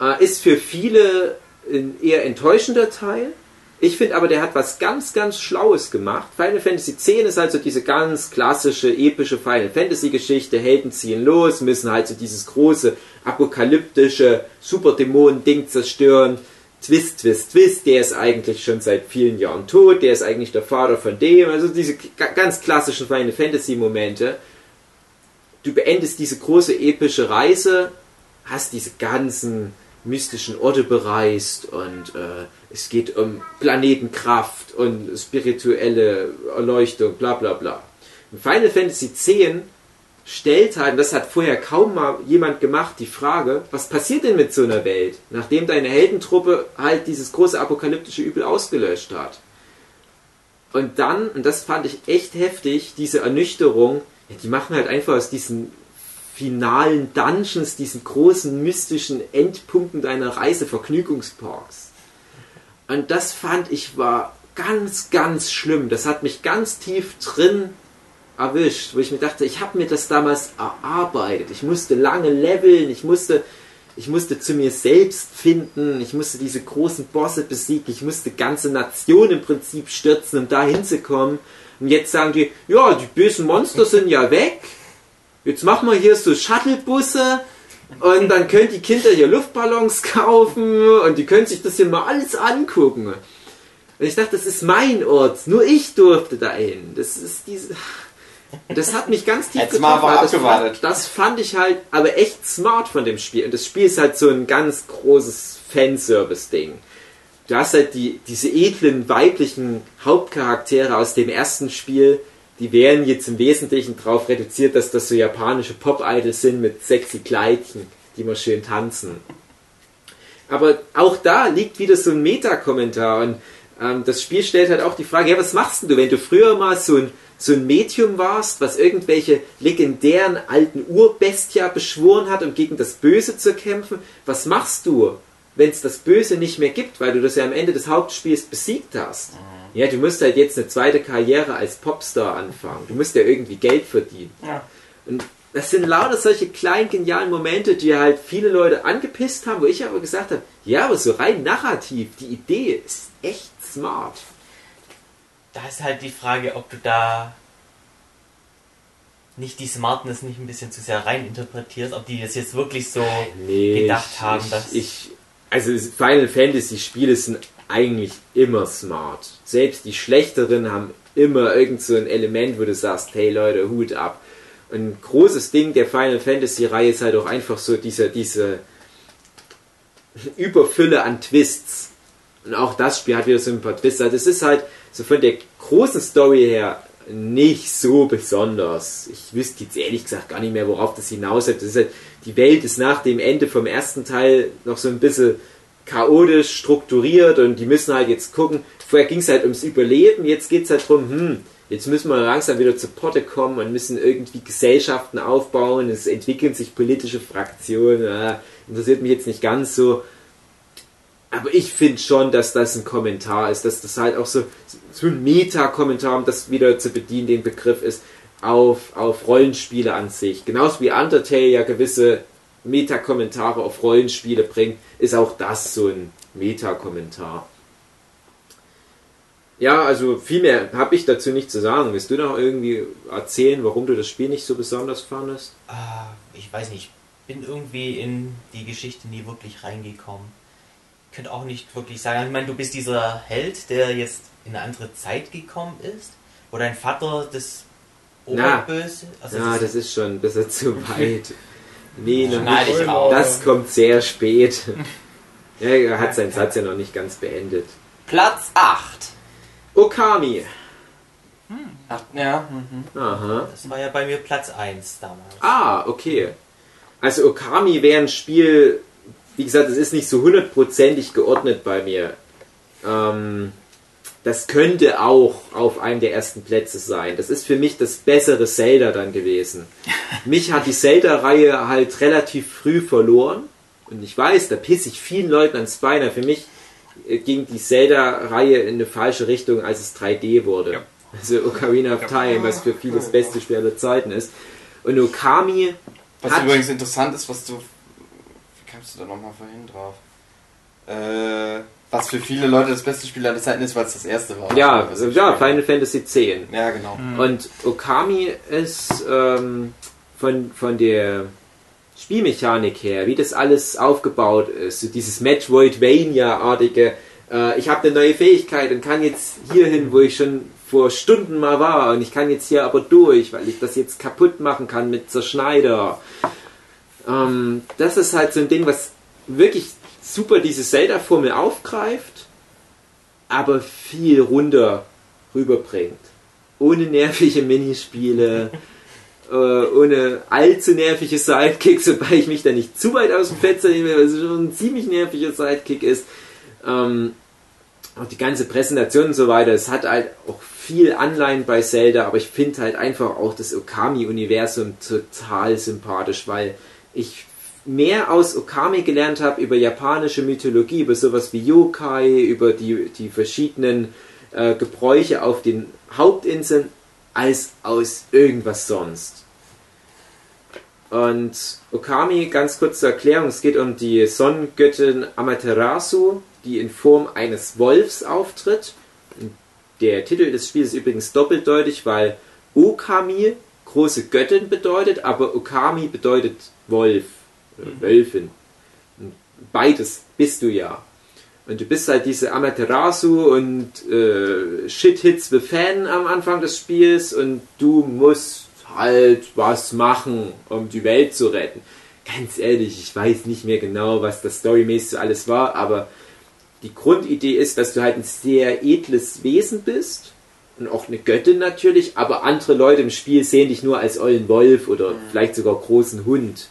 äh, ist für viele ein eher enttäuschender Teil. Ich finde aber, der hat was ganz, ganz Schlaues gemacht. Final Fantasy X ist halt so diese ganz klassische, epische Final Fantasy Geschichte. Helden ziehen los, müssen halt so dieses große, apokalyptische Superdämonen-Ding zerstören. Twist, Twist, Twist, der ist eigentlich schon seit vielen Jahren tot, der ist eigentlich der Vater von dem. Also diese ganz klassischen Final Fantasy Momente du beendest diese große epische Reise, hast diese ganzen mystischen Orte bereist und äh, es geht um Planetenkraft und spirituelle Erleuchtung, bla bla bla. Final Fantasy X stellt halt, und das hat vorher kaum mal jemand gemacht, die Frage, was passiert denn mit so einer Welt, nachdem deine Heldentruppe halt dieses große apokalyptische Übel ausgelöscht hat. Und dann, und das fand ich echt heftig, diese Ernüchterung, ja, die machen halt einfach aus diesen finalen Dungeons, diesen großen mystischen Endpunkten deiner Reise Vergnügungsparks. Und das fand ich war ganz, ganz schlimm. Das hat mich ganz tief drin erwischt, wo ich mir dachte, ich habe mir das damals erarbeitet. Ich musste lange leveln, ich musste, ich musste zu mir selbst finden, ich musste diese großen Bosse besiegen, ich musste ganze Nationen im Prinzip stürzen, um da hinzukommen. Und jetzt sagen die, ja, die bösen Monster sind ja weg. Jetzt machen wir hier so Shuttlebusse und dann können die Kinder hier Luftballons kaufen und die können sich das hier mal alles angucken. Und ich dachte, das ist mein Ort. Nur ich durfte da hin. Das ist diese. Das hat mich ganz tief mal Das, abgewartet. das fand ich halt aber echt smart von dem Spiel. Und das Spiel ist halt so ein ganz großes Fanservice-Ding du hast halt die, diese edlen weiblichen Hauptcharaktere aus dem ersten Spiel, die wären jetzt im Wesentlichen darauf reduziert, dass das so japanische Pop-Idols sind mit sexy Kleidchen, die mal schön tanzen. Aber auch da liegt wieder so ein Meta-Kommentar und ähm, das Spiel stellt halt auch die Frage, ja, was machst du, wenn du früher mal so ein, so ein Medium warst, was irgendwelche legendären alten Urbestia beschworen hat, um gegen das Böse zu kämpfen? Was machst du, wenn es das Böse nicht mehr gibt, weil du das ja am Ende des Hauptspiels besiegt hast. Mhm. Ja, du musst halt jetzt eine zweite Karriere als Popstar anfangen. Du musst ja irgendwie Geld verdienen. Ja. Und das sind lauter solche kleinen, genialen Momente, die halt viele Leute angepisst haben, wo ich aber gesagt habe, ja, aber so rein narrativ, die Idee ist echt smart. Da ist halt die Frage, ob du da nicht die Smartness nicht ein bisschen zu sehr rein interpretierst, ob die das jetzt wirklich so nee, gedacht ich, haben, dass. Ich, also Final Fantasy Spiele sind eigentlich immer smart. Selbst die schlechteren haben immer irgend so ein Element, wo du sagst, hey Leute, Hut ab. ein großes Ding der Final Fantasy Reihe ist halt auch einfach so diese, diese Überfülle an Twists. Und auch das Spiel hat wieder so ein paar Twists. Also es ist halt so von der großen Story her nicht so besonders. Ich wüsste jetzt ehrlich gesagt gar nicht mehr, worauf das hinaus hat. Das ist halt, die Welt ist nach dem Ende vom ersten Teil noch so ein bisschen chaotisch strukturiert und die müssen halt jetzt gucken. Vorher ging es halt ums Überleben, jetzt geht es halt darum, hm, jetzt müssen wir langsam wieder zu Potte kommen und müssen irgendwie Gesellschaften aufbauen, es entwickeln sich politische Fraktionen, ja, interessiert mich jetzt nicht ganz so. Aber ich finde schon, dass das ein Kommentar ist, dass das halt auch so, so ein Meta-Kommentar, um das wieder zu bedienen, den Begriff ist, auf, auf Rollenspiele an sich. Genauso wie Undertale ja gewisse Meta-Kommentare auf Rollenspiele bringt, ist auch das so ein Meta-Kommentar. Ja, also viel mehr habe ich dazu nicht zu sagen. Willst du noch irgendwie erzählen, warum du das Spiel nicht so besonders fandest? Ah, ich weiß nicht, ich bin irgendwie in die Geschichte nie wirklich reingekommen. Ich könnte auch nicht wirklich sagen, ich meine, du bist dieser Held, der jetzt in eine andere Zeit gekommen ist, wo dein Vater das Oberböse... Also ja, das, das ist schon ein bisschen zu weit. Nee, noch Schneid nicht. ich. Das kommt sehr spät. Er hat seinen Satz ja noch nicht ganz beendet. Platz 8. Okami. Ach, ja. Mhm. Aha. Das war ja bei mir Platz 1 damals. Ah, okay. Also Okami wäre ein Spiel, wie gesagt, es ist nicht so hundertprozentig geordnet bei mir. Ähm, das könnte auch auf einem der ersten Plätze sein. Das ist für mich das bessere Zelda dann gewesen. Mich hat die Zelda-Reihe halt relativ früh verloren. Und ich weiß, da pisse ich vielen Leuten ans Bein. Für mich äh, ging die Zelda-Reihe in eine falsche Richtung, als es 3D wurde. Ja. Also Ocarina of Time, was für viele das beste Spiel aller Zeiten ist. Und Okami Was Hat- übrigens interessant ist, was du. Wie kamst du da nochmal vorhin drauf? Äh, was für viele Leute das beste Spiel aller Zeiten ist, weil es das erste war. Ja, ja. Final Fantasy X. Ja, genau. Und Okami ist ähm, von, von der Spielmechanik her, wie das alles aufgebaut ist, so dieses Metroidvania-artige, äh, ich habe eine neue Fähigkeit und kann jetzt hier hin, wo ich schon vor Stunden mal war und ich kann jetzt hier aber durch, weil ich das jetzt kaputt machen kann mit Zerschneider. Ähm, das ist halt so ein Ding, was wirklich super diese Zelda-Formel aufgreift, aber viel runter rüberbringt. Ohne nervige Minispiele, äh, ohne allzu nervige Sidekicks, wobei ich mich da nicht zu weit aus dem Fenster nehme, weil es schon ein ziemlich nerviger Sidekick ist. Ähm, auch die ganze Präsentation und so weiter, es hat halt auch viel Anleihen bei Zelda, aber ich finde halt einfach auch das Okami-Universum total sympathisch, weil ich mehr aus Okami gelernt habe über japanische Mythologie, über sowas wie Yokai, über die, die verschiedenen äh, Gebräuche auf den Hauptinseln, als aus irgendwas sonst. Und Okami, ganz kurz zur Erklärung, es geht um die Sonnengöttin Amaterasu, die in Form eines Wolfs auftritt. Der Titel des Spiels ist übrigens doppeldeutig, weil Okami große Göttin bedeutet, aber Okami bedeutet Wolf oder Wölfin. Und beides bist du ja. Und du bist halt diese Amaterasu und äh, Shit hits the Fan am Anfang des Spiels und du musst halt was machen, um die Welt zu retten. Ganz ehrlich, ich weiß nicht mehr genau, was das storymäßig alles war, aber die Grundidee ist, dass du halt ein sehr edles Wesen bist und auch eine Göttin natürlich, aber andere Leute im Spiel sehen dich nur als ollen Wolf oder vielleicht sogar großen Hund.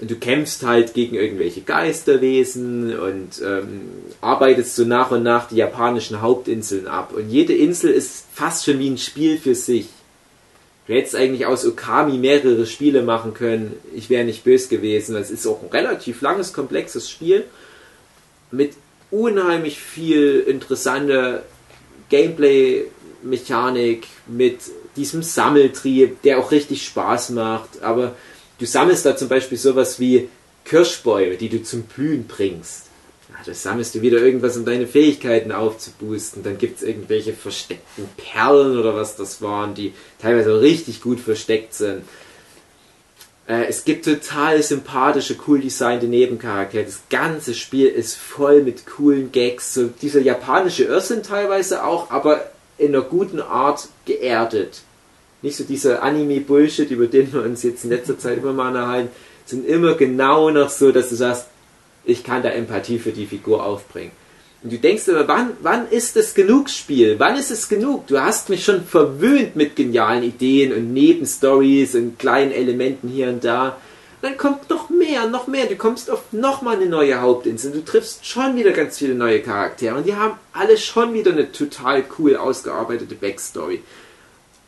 Und du kämpfst halt gegen irgendwelche Geisterwesen und ähm, arbeitest so nach und nach die japanischen Hauptinseln ab. Und jede Insel ist fast schon wie ein Spiel für sich. Du hättest eigentlich aus Okami mehrere Spiele machen können. Ich wäre nicht böse gewesen. Es ist auch ein relativ langes, komplexes Spiel mit unheimlich viel interessante Gameplay-Mechanik, mit diesem Sammeltrieb, der auch richtig Spaß macht. Aber du sammelst da zum Beispiel sowas wie Kirschbäume, die du zum Blühen bringst. Ja, da sammelst du wieder irgendwas, um deine Fähigkeiten aufzuboosten. Dann gibt es irgendwelche versteckten Perlen oder was das waren, die teilweise richtig gut versteckt sind. Äh, Es gibt total sympathische, cool designte Nebencharaktere. Das ganze Spiel ist voll mit coolen Gags. So dieser japanische Irrsinn teilweise auch, aber in einer guten Art geerdet. Nicht so dieser Anime-Bullshit, über den wir uns jetzt in letzter Zeit immer mal erhalten, sind immer genau noch so, dass du sagst, ich kann da Empathie für die Figur aufbringen. Und du denkst aber, wann, wann ist es genug Spiel? Wann ist es genug? Du hast mich schon verwöhnt mit genialen Ideen und Nebenstories und kleinen Elementen hier und da. Dann kommt noch mehr, noch mehr. Du kommst auf noch mal eine neue Hauptinsel. Du triffst schon wieder ganz viele neue Charaktere. Und die haben alle schon wieder eine total cool ausgearbeitete Backstory.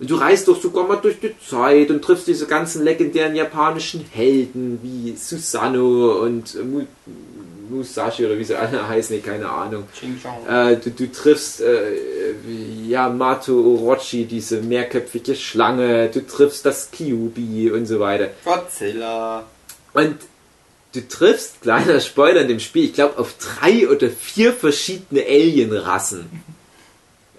Und du reist doch sogar mal durch die Zeit und triffst diese ganzen legendären japanischen Helden wie Susanoo und äh, Mu Musashi oder wie sie alle heißen, nee, keine Ahnung. Äh, du, du triffst äh, Yamato Orochi, diese mehrköpfige Schlange, du triffst das Kyubi und so weiter. Godzilla. Und du triffst, kleiner Spoiler in dem Spiel, ich glaube auf drei oder vier verschiedene Alien-Rassen.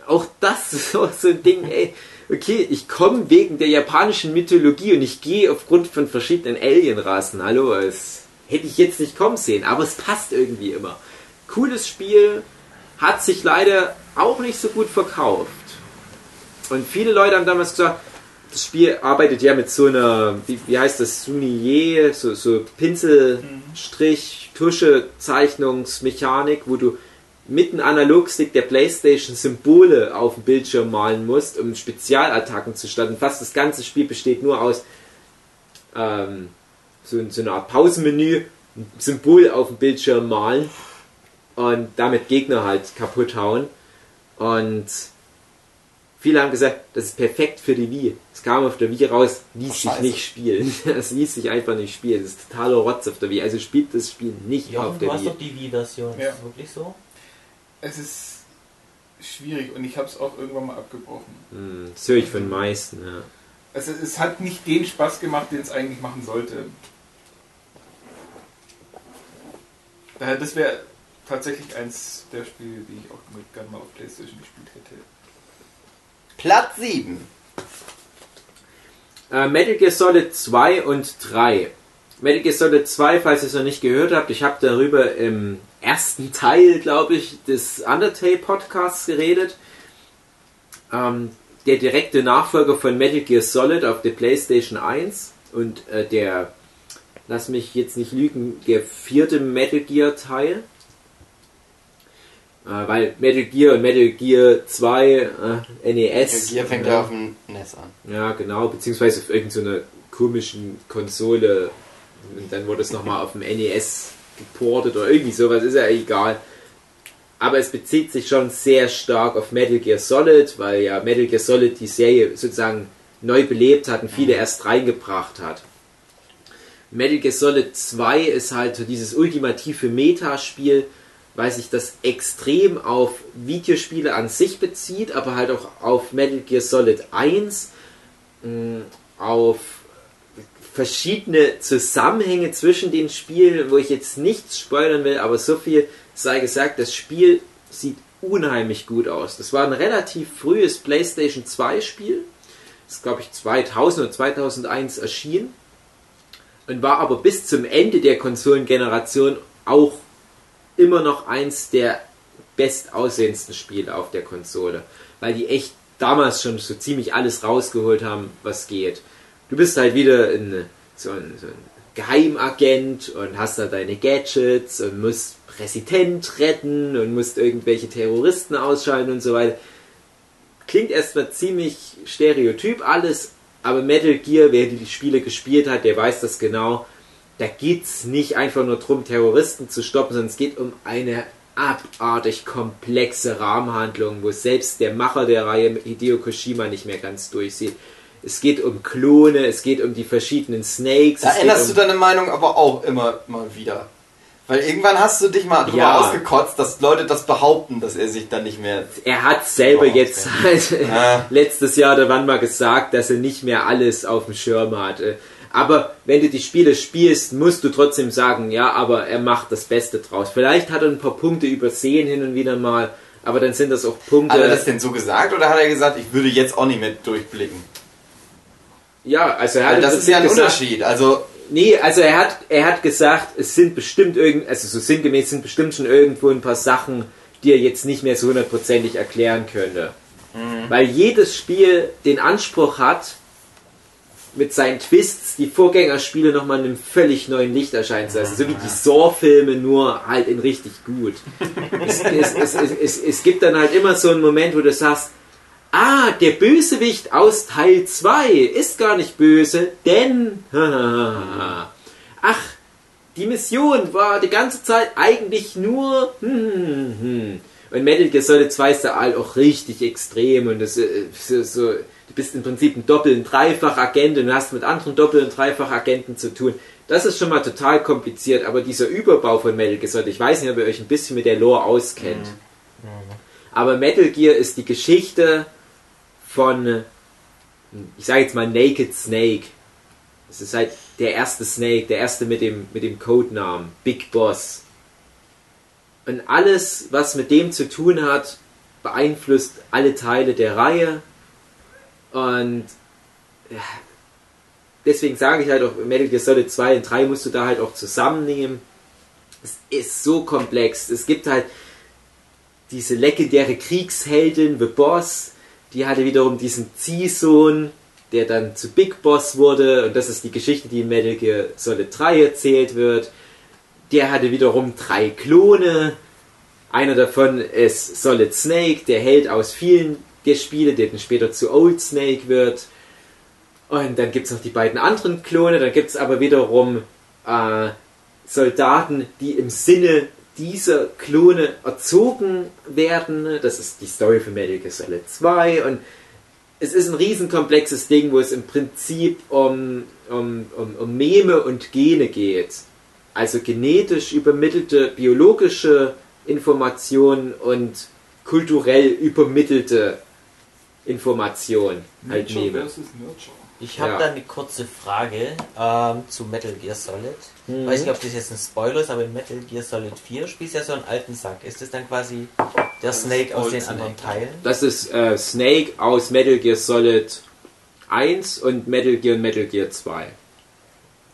Auch das ist so so ein Ding, ey. Okay, ich komme wegen der japanischen Mythologie und ich gehe aufgrund von verschiedenen Alien-Rassen. Hallo, es hätte ich jetzt nicht kommen sehen, aber es passt irgendwie immer. Cooles Spiel, hat sich leider auch nicht so gut verkauft. Und viele Leute haben damals gesagt, das Spiel arbeitet ja mit so einer, wie, wie heißt das, Sunier, so, so Pinselstrich, Tusche-Zeichnungsmechanik, wo du mit einem Analogstick der Playstation Symbole auf dem Bildschirm malen musst, um Spezialattacken zu starten. Fast das ganze Spiel besteht nur aus ähm, so, so einer Art Pausenmenü, ein Symbol auf dem Bildschirm malen und damit Gegner halt kaputt hauen. Und viele haben gesagt, das ist perfekt für die Wii. Es kam auf der Wii raus, ließ Oh, sich scheiße. nicht spielen. Es ließ sich einfach nicht spielen. Das ist totaler Rotz auf der Wii. Also spielt das Spiel nicht Jochen, auf der du hast Wii. doch die Wii-Version. Ja. Ist das wirklich so? Es ist schwierig und ich habe es auch irgendwann mal abgebrochen. Hm, das höre ich von den meisten, ja. Also es hat nicht den Spaß gemacht, den es eigentlich machen sollte. Daher, das wäre tatsächlich eins der Spiele, die ich auch mit gerne mal auf Playstation gespielt hätte. Platz 7. Äh, Metal Gear Solid 2 und 3. Metal Gear Solid 2, falls ihr es noch nicht gehört habt, ich habe darüber im ersten Teil, glaube ich, des Undertale Podcasts geredet. Ähm, der direkte Nachfolger von Metal Gear Solid auf der PlayStation 1 und äh, der, lass mich jetzt nicht lügen, der vierte Metal Gear Teil. Äh, weil Metal Gear und Metal Gear 2 äh, NES. Hier fängt ja. er auf dem NES an. Ja, genau, beziehungsweise auf irgendeiner komischen Konsole. Und dann wurde es nochmal auf dem NES geportet oder irgendwie sowas, ist ja egal. Aber es bezieht sich schon sehr stark auf Metal Gear Solid, weil ja Metal Gear Solid die Serie sozusagen neu belebt hat und viele erst reingebracht hat. Metal Gear Solid 2 ist halt so dieses ultimative Metaspiel, weil sich das extrem auf Videospiele an sich bezieht, aber halt auch auf Metal Gear Solid 1, mh, auf verschiedene Zusammenhänge zwischen den Spielen, wo ich jetzt nichts spoilern will, aber so viel sei gesagt, das Spiel sieht unheimlich gut aus. Das war ein relativ frühes PlayStation 2 Spiel. Das ist, glaube ich, 2000 oder 2001 erschienen. Und war aber bis zum Ende der Konsolengeneration auch immer noch eins der bestaussehendsten Spiele auf der Konsole. Weil die echt damals schon so ziemlich alles rausgeholt haben, was geht. Du bist halt wieder ein, so, ein, so ein Geheimagent und hast da deine Gadgets und musst Präsident retten und musst irgendwelche Terroristen ausschalten und so weiter. Klingt erstmal ziemlich stereotyp alles, aber Metal Gear, wer die Spiele gespielt hat, der weiß das genau. Da geht's nicht einfach nur darum, Terroristen zu stoppen, sondern es geht um eine abartig komplexe Rahmenhandlung, wo selbst der Macher der Reihe Hideo Kojima nicht mehr ganz durchsieht. Es geht um Klone, es geht um die verschiedenen Snakes. Da änderst um du deine Meinung aber auch immer mal wieder. Weil irgendwann hast du dich mal drüber Ja. ausgekotzt, dass Leute das behaupten, dass er sich dann nicht mehr. er hat selber jetzt halt Ja. letztes Jahr oder wann mal gesagt, dass er nicht mehr alles auf dem Schirm hatte. Aber wenn du die Spiele spielst, musst du trotzdem sagen, ja, aber er macht das Beste draus. Vielleicht hat er ein paar Punkte übersehen hin und wieder mal, aber dann sind das auch Punkte. Hat er das denn so gesagt oder hat er gesagt, ich würde jetzt auch nicht mehr durchblicken? Ja, also er hat das ist ja ein gesagt, Unterschied. Also, Nee, also er hat, er hat gesagt, es sind bestimmt irgend, also so sinngemäß sind bestimmt schon irgendwo ein paar Sachen, die er jetzt nicht mehr so hundertprozentig erklären könnte. Weil jedes Spiel den Anspruch hat, mit seinen Twists die Vorgängerspiele nochmal in einem völlig neuen Licht erscheinen zu lassen. So wie die Saw-Filme, nur halt in richtig gut. es, es, es, es gibt dann halt immer so einen Moment, wo du sagst, ah, der Bösewicht aus Teil 2 ist gar nicht böse, denn, ach, die Mission war die ganze Zeit eigentlich nur. Und Metal Gear Solid 2 ist da auch richtig extrem und das, äh, so, so, du bist im Prinzip ein Doppel- und Dreifach-Agent und hast mit anderen Doppel- und Dreifach-Agenten zu tun. Das ist schon mal total kompliziert, aber dieser Überbau von Metal Gear Solid, ich weiß nicht, ob ihr euch ein bisschen mit der Lore auskennt. Aber Metal Gear ist die Geschichte von, ich sage jetzt mal Naked Snake. Es ist halt der erste Snake, der erste mit dem, mit dem Codenamen, Big Boss. Und alles, was mit dem zu tun hat, beeinflusst alle Teile der Reihe. Und deswegen sage ich halt auch, Metal Gear Solid 2 und 3 musst du da halt auch zusammennehmen. Es ist so komplex. Es gibt halt diese legendäre Kriegsheldin, The Boss, die hatte wiederum diesen Ziehsohn, der dann zu Big Boss wurde. Und das ist die Geschichte, die in Metal Gear Solid 3 erzählt wird. der hatte wiederum drei Klone. Einer davon ist Solid Snake, der Held aus vielen der Spiele, der dann später zu Old Snake wird. Und dann gibt es noch die beiden anderen Klone. Dann gibt es aber wiederum äh, Soldaten, die im Sinne dieser Klone erzogen werden. Das ist die Story von Metal Gear Solid 2. Und es ist ein riesenkomplexes Ding, wo es im Prinzip um, um, um, um Meme und Gene geht. Also genetisch übermittelte biologische Informationen und kulturell übermittelte Informationen. Halt Nature Meme. versus Nurture. Ich habe Ja. da eine kurze Frage ähm, zu Metal Gear Solid. Mhm. Weiß nicht, ob das jetzt ein Spoiler ist, aber in Metal Gear Solid 4 spielst du ja so einen alten Sack. Ist das dann quasi der Snake aus den Snake. anderen Teilen? Das ist äh, Snake aus Metal Gear Solid 1 und Metal Gear und Metal Gear 2.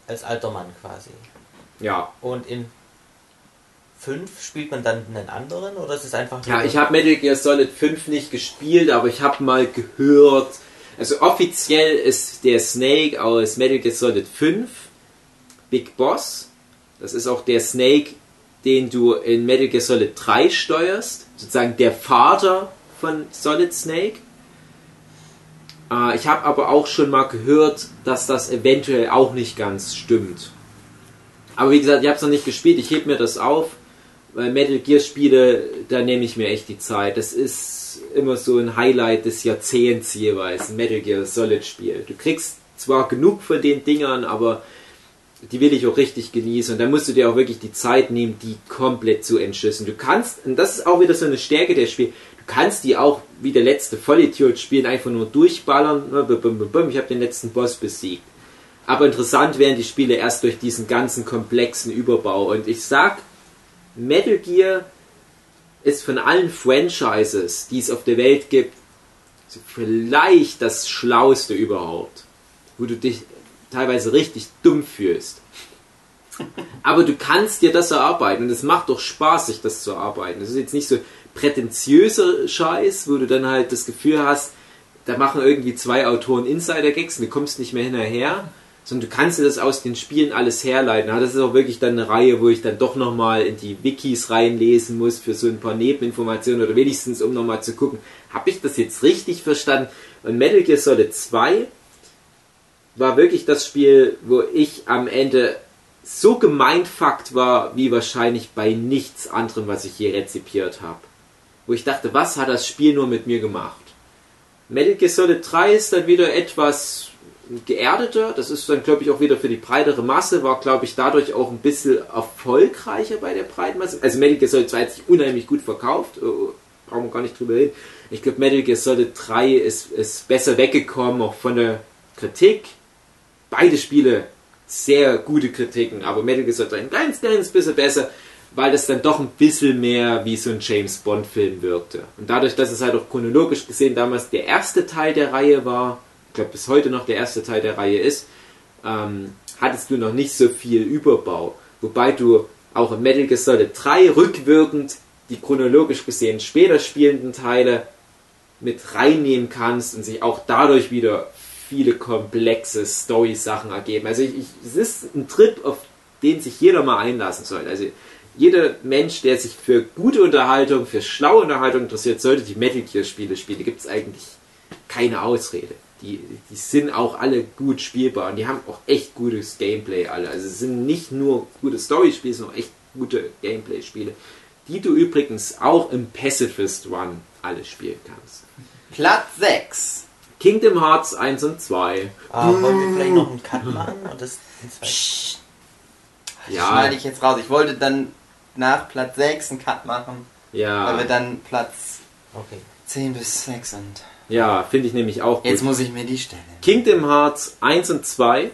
Als alter Mann quasi. Ja. Und in 5 spielt man dann einen anderen oder ist es einfach Ja, ich habe Metal Gear Solid 5 nicht gespielt, aber ich habe mal gehört, also offiziell ist der Snake aus Metal Gear Solid 5 Big Boss. Das ist auch der Snake, den du in Metal Gear Solid 3 steuerst. Sozusagen der Vater von Solid Snake. Äh, ich habe aber auch schon mal gehört, dass das eventuell auch nicht ganz stimmt. Aber wie gesagt, ich habe es noch nicht gespielt. Ich heb mir das auf. Weil Metal Gear Spiele, da nehme ich mir echt die Zeit. Das ist immer so ein Highlight des Jahrzehnts jeweils, ein Metal Gear Solid Spiel. Du kriegst zwar genug von den Dingern, aber die will ich auch richtig genießen. Und da musst du dir auch wirklich die Zeit nehmen, die komplett zu entschlüsseln. Du kannst, und das ist auch wieder so eine Stärke der Spiel, du kannst die auch wie der letzte Vollidiot spielen, einfach nur durchballern. Ich habe den letzten Boss besiegt. Aber interessant werden die Spiele erst durch diesen ganzen komplexen Überbau. Und ich sag, Metal Gear ist von allen Franchises, die es auf der Welt gibt, vielleicht das Schlauste überhaupt. Wo du dich teilweise richtig dumm fühlst. Aber du kannst dir das erarbeiten und es macht doch Spaß, sich das zu erarbeiten. Das ist jetzt nicht so prätentiöser Scheiß, wo du dann halt das Gefühl hast, da machen irgendwie zwei Autoren Insider-Gags und du kommst nicht mehr hinterher, sondern du kannst dir das aus den Spielen alles herleiten. Das ist auch wirklich dann eine Reihe, wo ich dann doch nochmal in die Wikis reinlesen muss für so ein paar Nebeninformationen oder wenigstens um nochmal zu gucken, habe ich das jetzt richtig verstanden? Und Metal Gear Solid 2 war wirklich das Spiel, wo ich am Ende so gemeinfuckt war, wie wahrscheinlich bei nichts anderem, was ich je rezipiert habe. Wo ich dachte, was hat das Spiel nur mit mir gemacht? Metal Gear Solid 3 ist dann wieder etwas geerdeter. Das ist dann, glaube ich, auch wieder für die breitere Masse. War, glaube ich, dadurch auch ein bisschen erfolgreicher bei der breiten Masse. Also Metal Gear Solid 2 hat sich unheimlich gut verkauft. Oh, brauchen wir gar nicht drüber reden. Ich glaube, Metal Gear Solid 3 ist, ist besser weggekommen, auch von der Kritik. Beide Spiele sehr gute Kritiken, aber Metal Gear Solid 3 ein ganz, ganz bisschen besser, weil das dann doch ein bisschen mehr wie so ein James Bond Film wirkte. Und dadurch, dass es halt auch chronologisch gesehen damals der erste Teil der Reihe war, glaube bis heute noch der erste Teil der Reihe ist, ähm, hattest du noch nicht so viel Überbau. Wobei du auch in Metal Gear Solid 3 rückwirkend die chronologisch gesehen später spielenden Teile mit reinnehmen kannst und sich auch dadurch wieder viele komplexe Story-Sachen ergeben. Also ich, ich, es ist ein Trip, auf den sich jeder mal einlassen sollte. Also jeder Mensch, der sich für gute Unterhaltung, für schlaue Unterhaltung interessiert, sollte die Metal Gear Spiele spielen. Da gibt es eigentlich keine Ausrede. Die, die sind auch alle gut spielbar und die haben auch echt gutes Gameplay alle. Also es sind nicht nur gute Story-Spiele, sondern auch echt gute Gameplay-Spiele, die du übrigens auch im Pacifist Run alle spielen kannst. Platz 6. Kingdom Hearts 1 und 2. Ah, wollen wir vielleicht noch einen Cut machen? Und das Ja. schneide ich jetzt raus. Ich wollte dann nach Platz 6 einen Cut machen, weil wir Ja, dann Platz Okay. 10 bis 6 sind. Ja finde ich nämlich auch Jetzt gut. muss ich mir die stellen. Kingdom Hearts 1 und 2.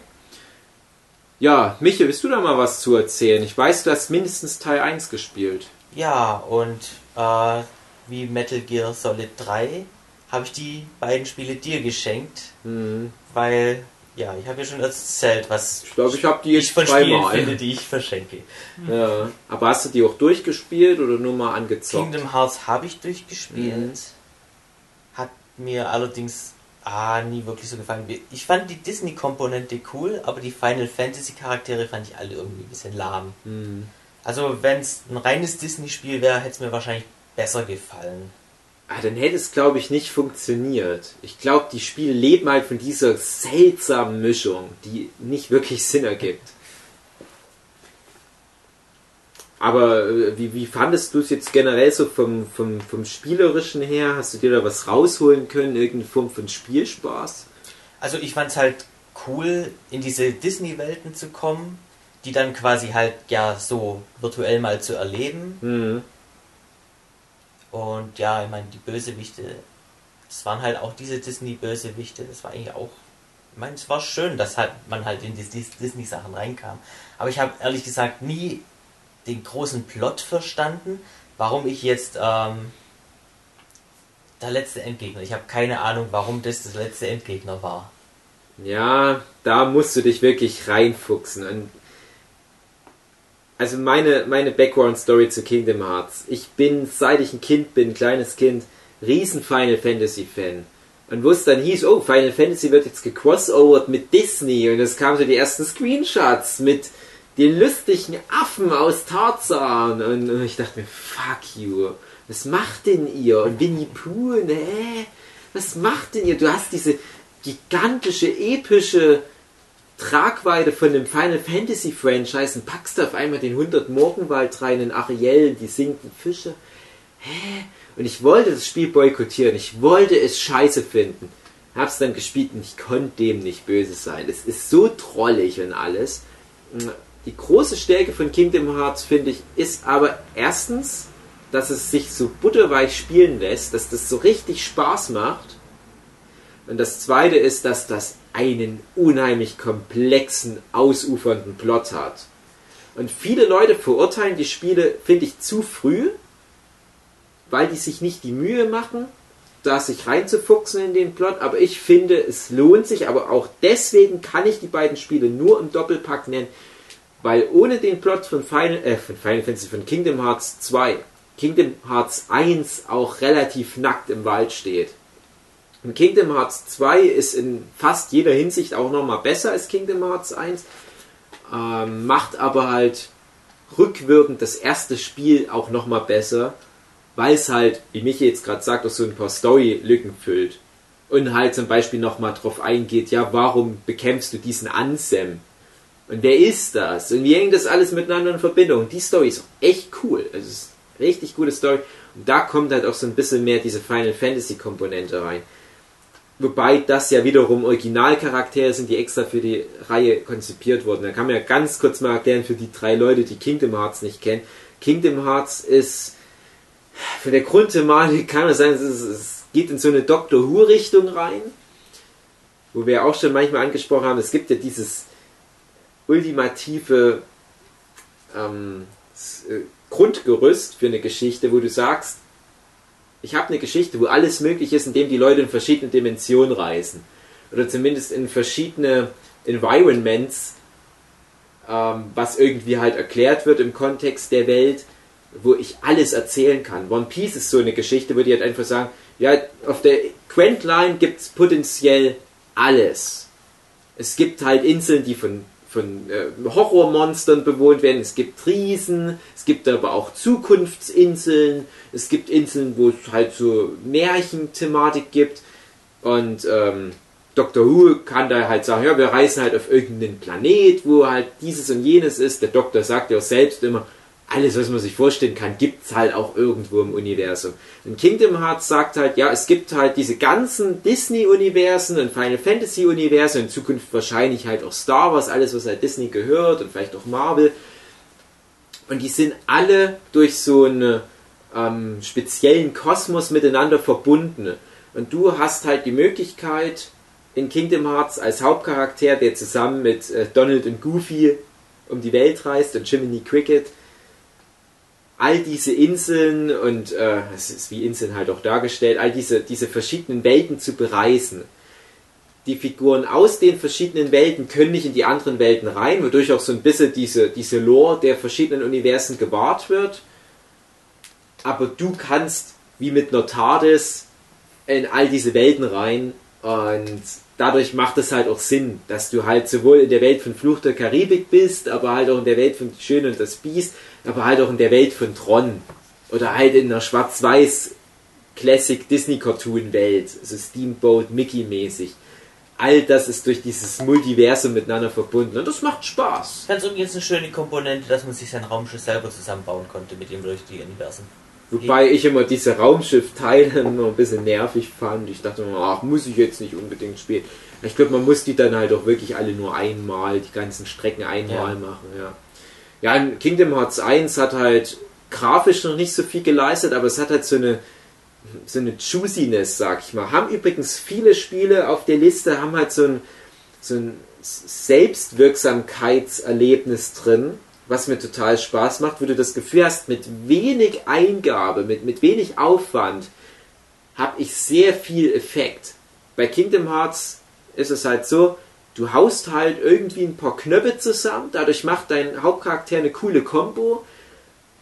Ja, Michael, willst du da mal was zu erzählen? Ich weiß, du hast mindestens Teil 1 gespielt. Ja, und äh, wie Metal Gear Solid 3 habe ich die beiden Spiele dir geschenkt, Hm. weil, ja, ich habe ja schon erzählt, was Ich glaube, ich habe die ich jetzt von Spielen zweimal. finde, die ich verschenke. Ja. Aber hast du die auch durchgespielt oder nur mal angezockt? Kingdom Hearts habe ich durchgespielt. Mhm. Mir allerdings ah, nie wirklich so gefallen. Ich fand die Disney-Komponente cool, aber die Final Fantasy-Charaktere fand ich alle irgendwie ein bisschen lahm. Hm. Also wenn es ein reines Disney-Spiel wäre, hätte es mir wahrscheinlich besser gefallen. Ah, dann hätte es, glaube ich, nicht funktioniert. Ich glaube, die Spiele leben halt von dieser seltsamen Mischung, die nicht wirklich Sinn ergibt. Aber äh, wie, wie fandest du es jetzt generell so vom, vom, vom Spielerischen her? Hast du dir da was rausholen können? Irgendeine Form von Spielspaß? Also ich fand es halt cool, in diese Disney-Welten zu kommen, die dann quasi halt ja so virtuell mal zu erleben. Mhm. Und ja, ich meine, die Bösewichte, das waren halt auch diese Disney-Bösewichte, das war eigentlich auch, ich meine, es war schön, dass halt man halt in die Dis- Disney-Sachen reinkam. Aber ich habe ehrlich gesagt nie den großen Plot verstanden, warum ich jetzt ähm, der letzte Endgegner, ich habe keine Ahnung, warum das das letzte Endgegner war. Ja, da musst du dich wirklich reinfuchsen. Und also meine, meine Background-Story zu Kingdom Hearts. Ich bin, seit ich ein Kind bin, ein kleines Kind, riesen Final Fantasy-Fan. Und wo es dann hieß, oh, Final Fantasy wird jetzt gecrossovert mit Disney und es kamen so die ersten Screenshots mit den lustigen Affen aus Tarzan und, und ich dachte mir, fuck you, was macht denn ihr? Und Winnie Pooh, ne? Was macht denn ihr? Du hast diese gigantische, epische Tragweite von dem Final Fantasy Franchise und packst auf einmal den 100 Morgenwald rein in Ariel, die sinkenden Fische. Hä? Und ich wollte das Spiel boykottieren. Ich wollte es scheiße finden. Hab's dann gespielt und ich konnte dem nicht böse sein. Es ist so trollig und alles. Die große Stärke von Kingdom Hearts, finde ich, ist aber erstens, dass es sich so butterweich spielen lässt, dass das so richtig Spaß macht. Und das zweite ist, dass das einen unheimlich komplexen, ausufernden Plot hat. Und viele Leute verurteilen die Spiele, finde ich, zu früh, weil die sich nicht die Mühe machen, da sich reinzufuchsen in den Plot. Aber ich finde, es lohnt sich. Aber auch deswegen kann ich die beiden Spiele nur im Doppelpack nennen, weil ohne den Plot von Final, äh, von Final Fantasy, von Kingdom Hearts 2, Kingdom Hearts 1 auch relativ nackt im Wald steht. Und Kingdom Hearts 2 ist in fast jeder Hinsicht auch nochmal besser als Kingdom Hearts 1, ähm, macht aber halt rückwirkend das erste Spiel auch nochmal besser, weil es halt, wie Michi jetzt gerade sagt, auch so ein paar Story-Lücken füllt. Und halt zum Beispiel nochmal drauf eingeht, ja, warum bekämpfst du diesen Ansem? Und wer ist das? Und wie hängt das alles miteinander in Verbindung? Die Story ist echt cool. Also es ist eine richtig gute Story. Und da kommt halt auch so ein bisschen mehr diese Final Fantasy Komponente rein. Wobei das ja wiederum Originalcharaktere sind, die extra für die Reihe konzipiert wurden. Da kann man ja ganz kurz mal erklären für die drei Leute, die Kingdom Hearts nicht kennen. Kingdom Hearts ist von der Grundthematik kann es sein, es geht in so eine Doctor Who Richtung rein, wo wir auch schon manchmal angesprochen haben, es gibt ja dieses ultimative ähm, Grundgerüst für eine Geschichte, wo du sagst, ich habe eine Geschichte, wo alles möglich ist, indem die Leute in verschiedene Dimensionen reisen. Oder zumindest in verschiedene Environments, ähm, was irgendwie halt erklärt wird im Kontext der Welt, wo ich alles erzählen kann. One Piece ist so eine Geschichte, wo die halt einfach sagen, ja, auf der Grand Line gibt es potenziell alles. Es gibt halt Inseln, die von von äh, Horrormonstern bewohnt werden. Es gibt Riesen, es gibt aber auch Zukunftsinseln, es gibt Inseln, wo es halt so Märchenthematik gibt. Und ähm, Dr. Who kann da halt sagen, ja, wir reisen halt auf irgendeinen Planet, wo halt dieses und jenes ist. Der Doktor sagt ja selbst immer, alles, was man sich vorstellen kann, gibt es halt auch irgendwo im Universum. Und Kingdom Hearts sagt halt, ja, es gibt halt diese ganzen Disney-Universen und Final Fantasy-Universen, in Zukunft wahrscheinlich halt auch Star Wars, alles, was halt Disney gehört und vielleicht auch Marvel. Und die sind alle durch so einen ähm, speziellen Kosmos miteinander verbunden. Und du hast halt die Möglichkeit, in Kingdom Hearts als Hauptcharakter, der zusammen mit äh, Donald und Goofy um die Welt reist und Jiminy Cricket, all diese Inseln und äh, es ist wie Inseln halt auch dargestellt, all diese, diese verschiedenen Welten zu bereisen. Die Figuren aus den verschiedenen Welten können nicht in die anderen Welten rein, wodurch auch so ein bisschen diese, diese Lore der verschiedenen Universen gewahrt wird. Aber du kannst, wie mit Notades, in all diese Welten rein Und dadurch macht es halt auch Sinn, dass du halt sowohl in der Welt von Fluch der Karibik bist, aber halt auch in der Welt von Die Schöne und das Biest, aber halt auch in der Welt von Tron. Oder halt in einer schwarz-weiß Classic Disney Cartoon Welt, so Steamboat Mickey mäßig. All das ist durch dieses Multiversum miteinander verbunden und das macht Spaß. Ganz übrigens eine schöne Komponente, dass man sich sein Raumschiff selber zusammenbauen konnte mit dem durch die Universen. Wobei ich immer diese Raumschiff-Teile immer ein bisschen nervig fand. Ich dachte immer, ach, muss ich jetzt nicht unbedingt spielen. Ich glaube, man muss die dann halt auch wirklich alle nur einmal, die ganzen Strecken einmal Ja. machen, ja. Ja, in Kingdom Hearts 1 hat halt grafisch noch nicht so viel geleistet, aber es hat halt so eine so eine Juiciness, sag ich mal. Haben übrigens viele Spiele auf der Liste, haben halt so ein, so ein Selbstwirksamkeitserlebnis drin, was mir total Spaß macht, wo du das Gefühl hast, mit wenig Eingabe, mit, mit wenig Aufwand, habe ich sehr viel Effekt. Bei Kingdom Hearts ist es halt so, du haust halt irgendwie ein paar Knöpfe zusammen, dadurch macht dein Hauptcharakter eine coole Combo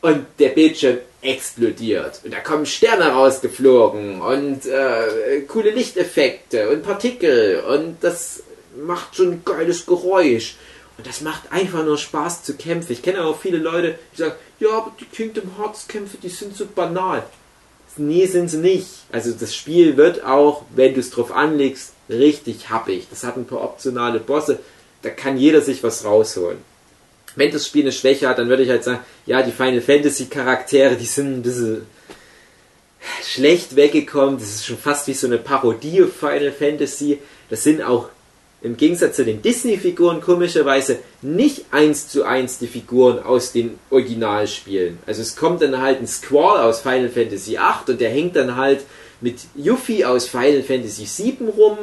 und der Bildschirm explodiert. Und da kommen Sterne rausgeflogen und äh, coole Lichteffekte und Partikel und das macht schon ein geiles Geräusch. Und das macht einfach nur Spaß zu kämpfen. Ich kenne auch viele Leute, die sagen, ja, aber die Kingdom Hearts Kämpfe, die sind so banal. Nee, sind sie nicht. Also das Spiel wird auch, wenn du es drauf anlegst, richtig happig. Das hat ein paar optionale Bosse. Da kann jeder sich was rausholen. Wenn das Spiel eine Schwäche hat, dann würde ich halt sagen, ja, die Final Fantasy Charaktere, die sind ein bisschen schlecht weggekommen. Das ist schon fast wie so eine Parodie Final Fantasy. Das sind auch im Gegensatz zu den Disney-Figuren komischerweise nicht eins zu eins die Figuren aus den Originalspielen. Also es kommt dann halt ein Squall aus Final Fantasy VIII und der hängt dann halt mit Yuffie aus Final Fantasy VII rum,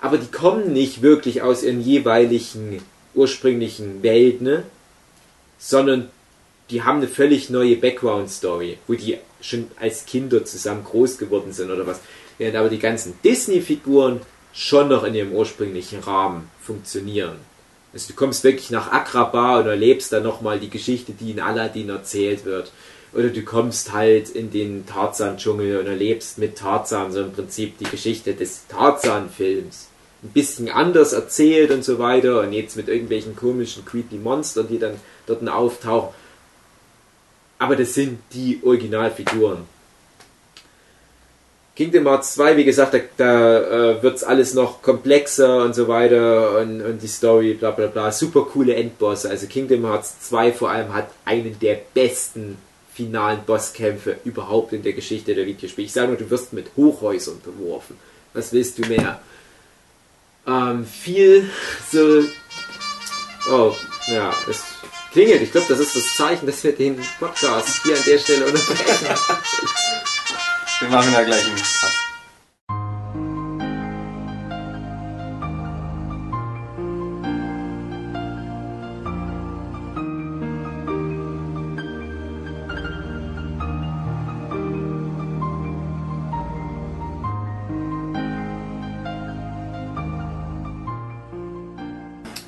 aber die kommen nicht wirklich aus ihren jeweiligen ursprünglichen Welt, ne? sondern die haben eine völlig neue Background-Story, wo die schon als Kinder zusammen groß geworden sind oder was. Während aber die ganzen Disney-Figuren schon noch in ihrem ursprünglichen Rahmen funktionieren. Also du kommst wirklich nach Agrabah und erlebst dann nochmal die Geschichte, die in Aladdin erzählt wird. Oder du kommst halt in den Tarzan-Dschungel und erlebst mit Tarzan so im Prinzip die Geschichte des Tarzan-Films. Ein bisschen anders erzählt und so weiter und jetzt mit irgendwelchen komischen, creepy Monstern, die dann dort auftauchen. Aber das sind die Originalfiguren. Kingdom Hearts 2, wie gesagt, da, da äh, wird es alles noch komplexer und so weiter und, und die Story, bla bla bla. Super coole Endbosse. Also Kingdom Hearts 2 vor allem hat einen der besten finalen Bosskämpfe überhaupt in der Geschichte der Videospiele. Ich sage nur, du wirst mit Hochhäusern beworfen. Was willst du mehr? Ähm, viel so. Oh, ja, es klingelt. Ich glaube, das ist das Zeichen, dass wir den Podcast hier an der Stelle unterbrechen. Wir machen da gleich einen Cut.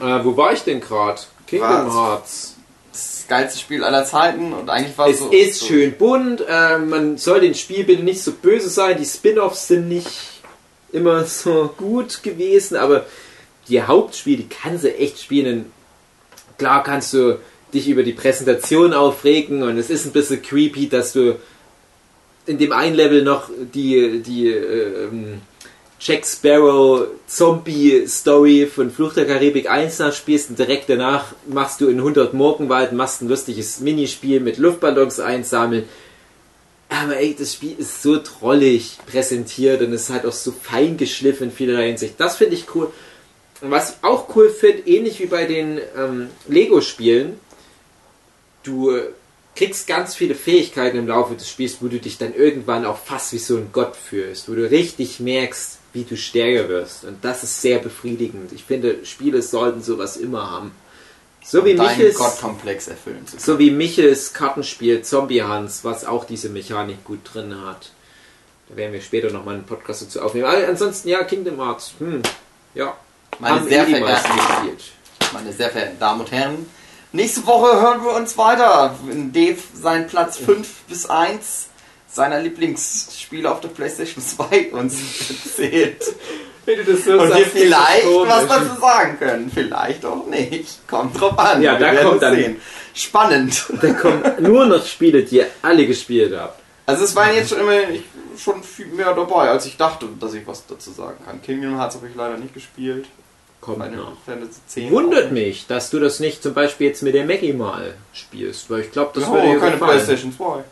Äh, wo war ich denn gerade? Kingdom? Hearts. Geilste Spiel aller Zeiten und eigentlich war Es so. ist so, schön bunt, äh, man soll den Spielbildern nicht so böse sein, die Spin-offs sind nicht immer so gut gewesen, aber die Hauptspiele, die kannst du echt spielen. Klar kannst du dich über die Präsentation aufregen und es ist ein bisschen creepy, dass du in dem einen Level noch die, die ähm, Jack Sparrow Zombie Story von Fluch der Karibik 1 nachspielst und direkt danach machst du in 100 Morgenwald, machst ein lustiges Minispiel mit Luftballons einsammeln. Aber ey, das Spiel ist so trollig präsentiert und es ist halt auch so fein geschliffen in vielerlei Hinsicht. Das finde ich cool. Und was ich auch cool finde, ähnlich wie bei den ähm, Lego-Spielen, du kriegst ganz viele Fähigkeiten im Laufe des Spiels, wo du dich dann irgendwann auch fast wie so ein Gott fühlst, wo du richtig merkst, wie du stärker wirst. Und das ist sehr befriedigend. Ich finde, Spiele sollten sowas immer haben. So wie Michels, Gottkomplex erfüllen zu können. so wie Michels Kartenspiel Zombie Hans, was auch diese Mechanik gut drin hat. Da werden wir später nochmal einen Podcast dazu aufnehmen. Aber ansonsten, ja, Kingdom Hearts, hm, ja. Meine sehr eh verehrten- gespielt. Meine sehr verehrten Damen und Herren, nächste Woche hören wir uns weiter. Wenn Dave seinen Platz 5 bis 1 seiner Lieblingsspiele auf der PlayStation 2 uns erzählt. Wenn du das so Und wir vielleicht das was dazu sagen können. Vielleicht auch nicht. Kommt drauf an. Ja, da kommt dann- sehen. Spannend. Da kommen nur noch Spiele, die ihr alle gespielt habt. Also es waren jetzt schon immer schon viel mehr dabei, als ich dachte, dass ich was dazu sagen kann. Kingdom Hearts habe ich leider nicht gespielt. Kommt Final noch. Fantasy 10. Wundert mich, dass du das nicht zum Beispiel jetzt mit der Maggie mal spielst, weil ich glaube, das Das würde dir keine gefallen. Playstation 2.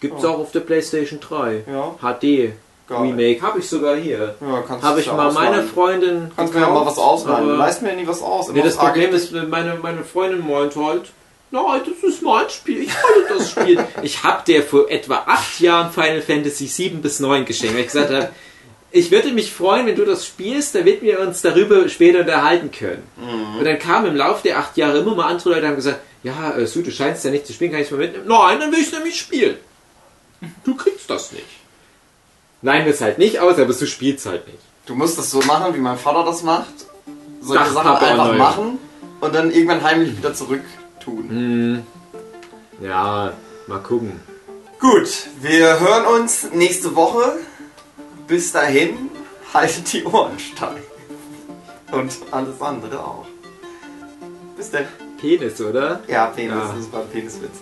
Gibt's Oh. auch auf der Playstation 3. Ja, HD geil. Remake habe ich sogar hier. Ja, kannst Habe ich ja mal meine ausleihen. Freundin. Kannst mir ja mal was ausleihen. Leist mir ja nie was aus. Nee, das Problem ist, meine, meine Freundin meint halt, nein, das ist mein Spiel, ich wollte das spielen. ich habe der vor etwa acht Jahren Final Fantasy 7 bis 9 geschenkt, weil ich gesagt habe, ich würde mich freuen, wenn du das spielst, damit wir uns darüber später unterhalten können. Und dann kamen im Laufe der acht Jahre immer mal andere Leute und haben gesagt, ja, äh, Sue, du scheinst ja nicht zu spielen, kann ich es mal mitnehmen? Nein, dann will ich nämlich spielen. Du kriegst das nicht. Nein, das halt nicht aus, aber du spielst halt nicht. Du musst das so machen, wie mein Vater das macht. Solche Ach, Sachen einfach nein. machen und dann irgendwann heimlich wieder zurück tun. Hm. Ja, mal gucken. Gut, wir hören uns nächste Woche. Bis dahin, haltet die Ohren steif. Und alles andere auch. Bis dann. Penis, oder? Ja, Penis, Ja. das war Peniswitz.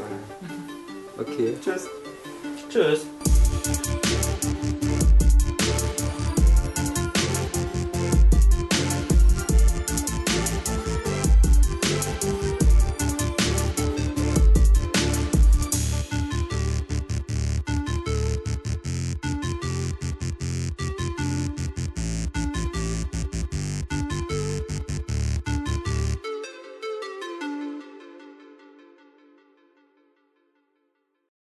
Okay. Tschüss. Tschüss.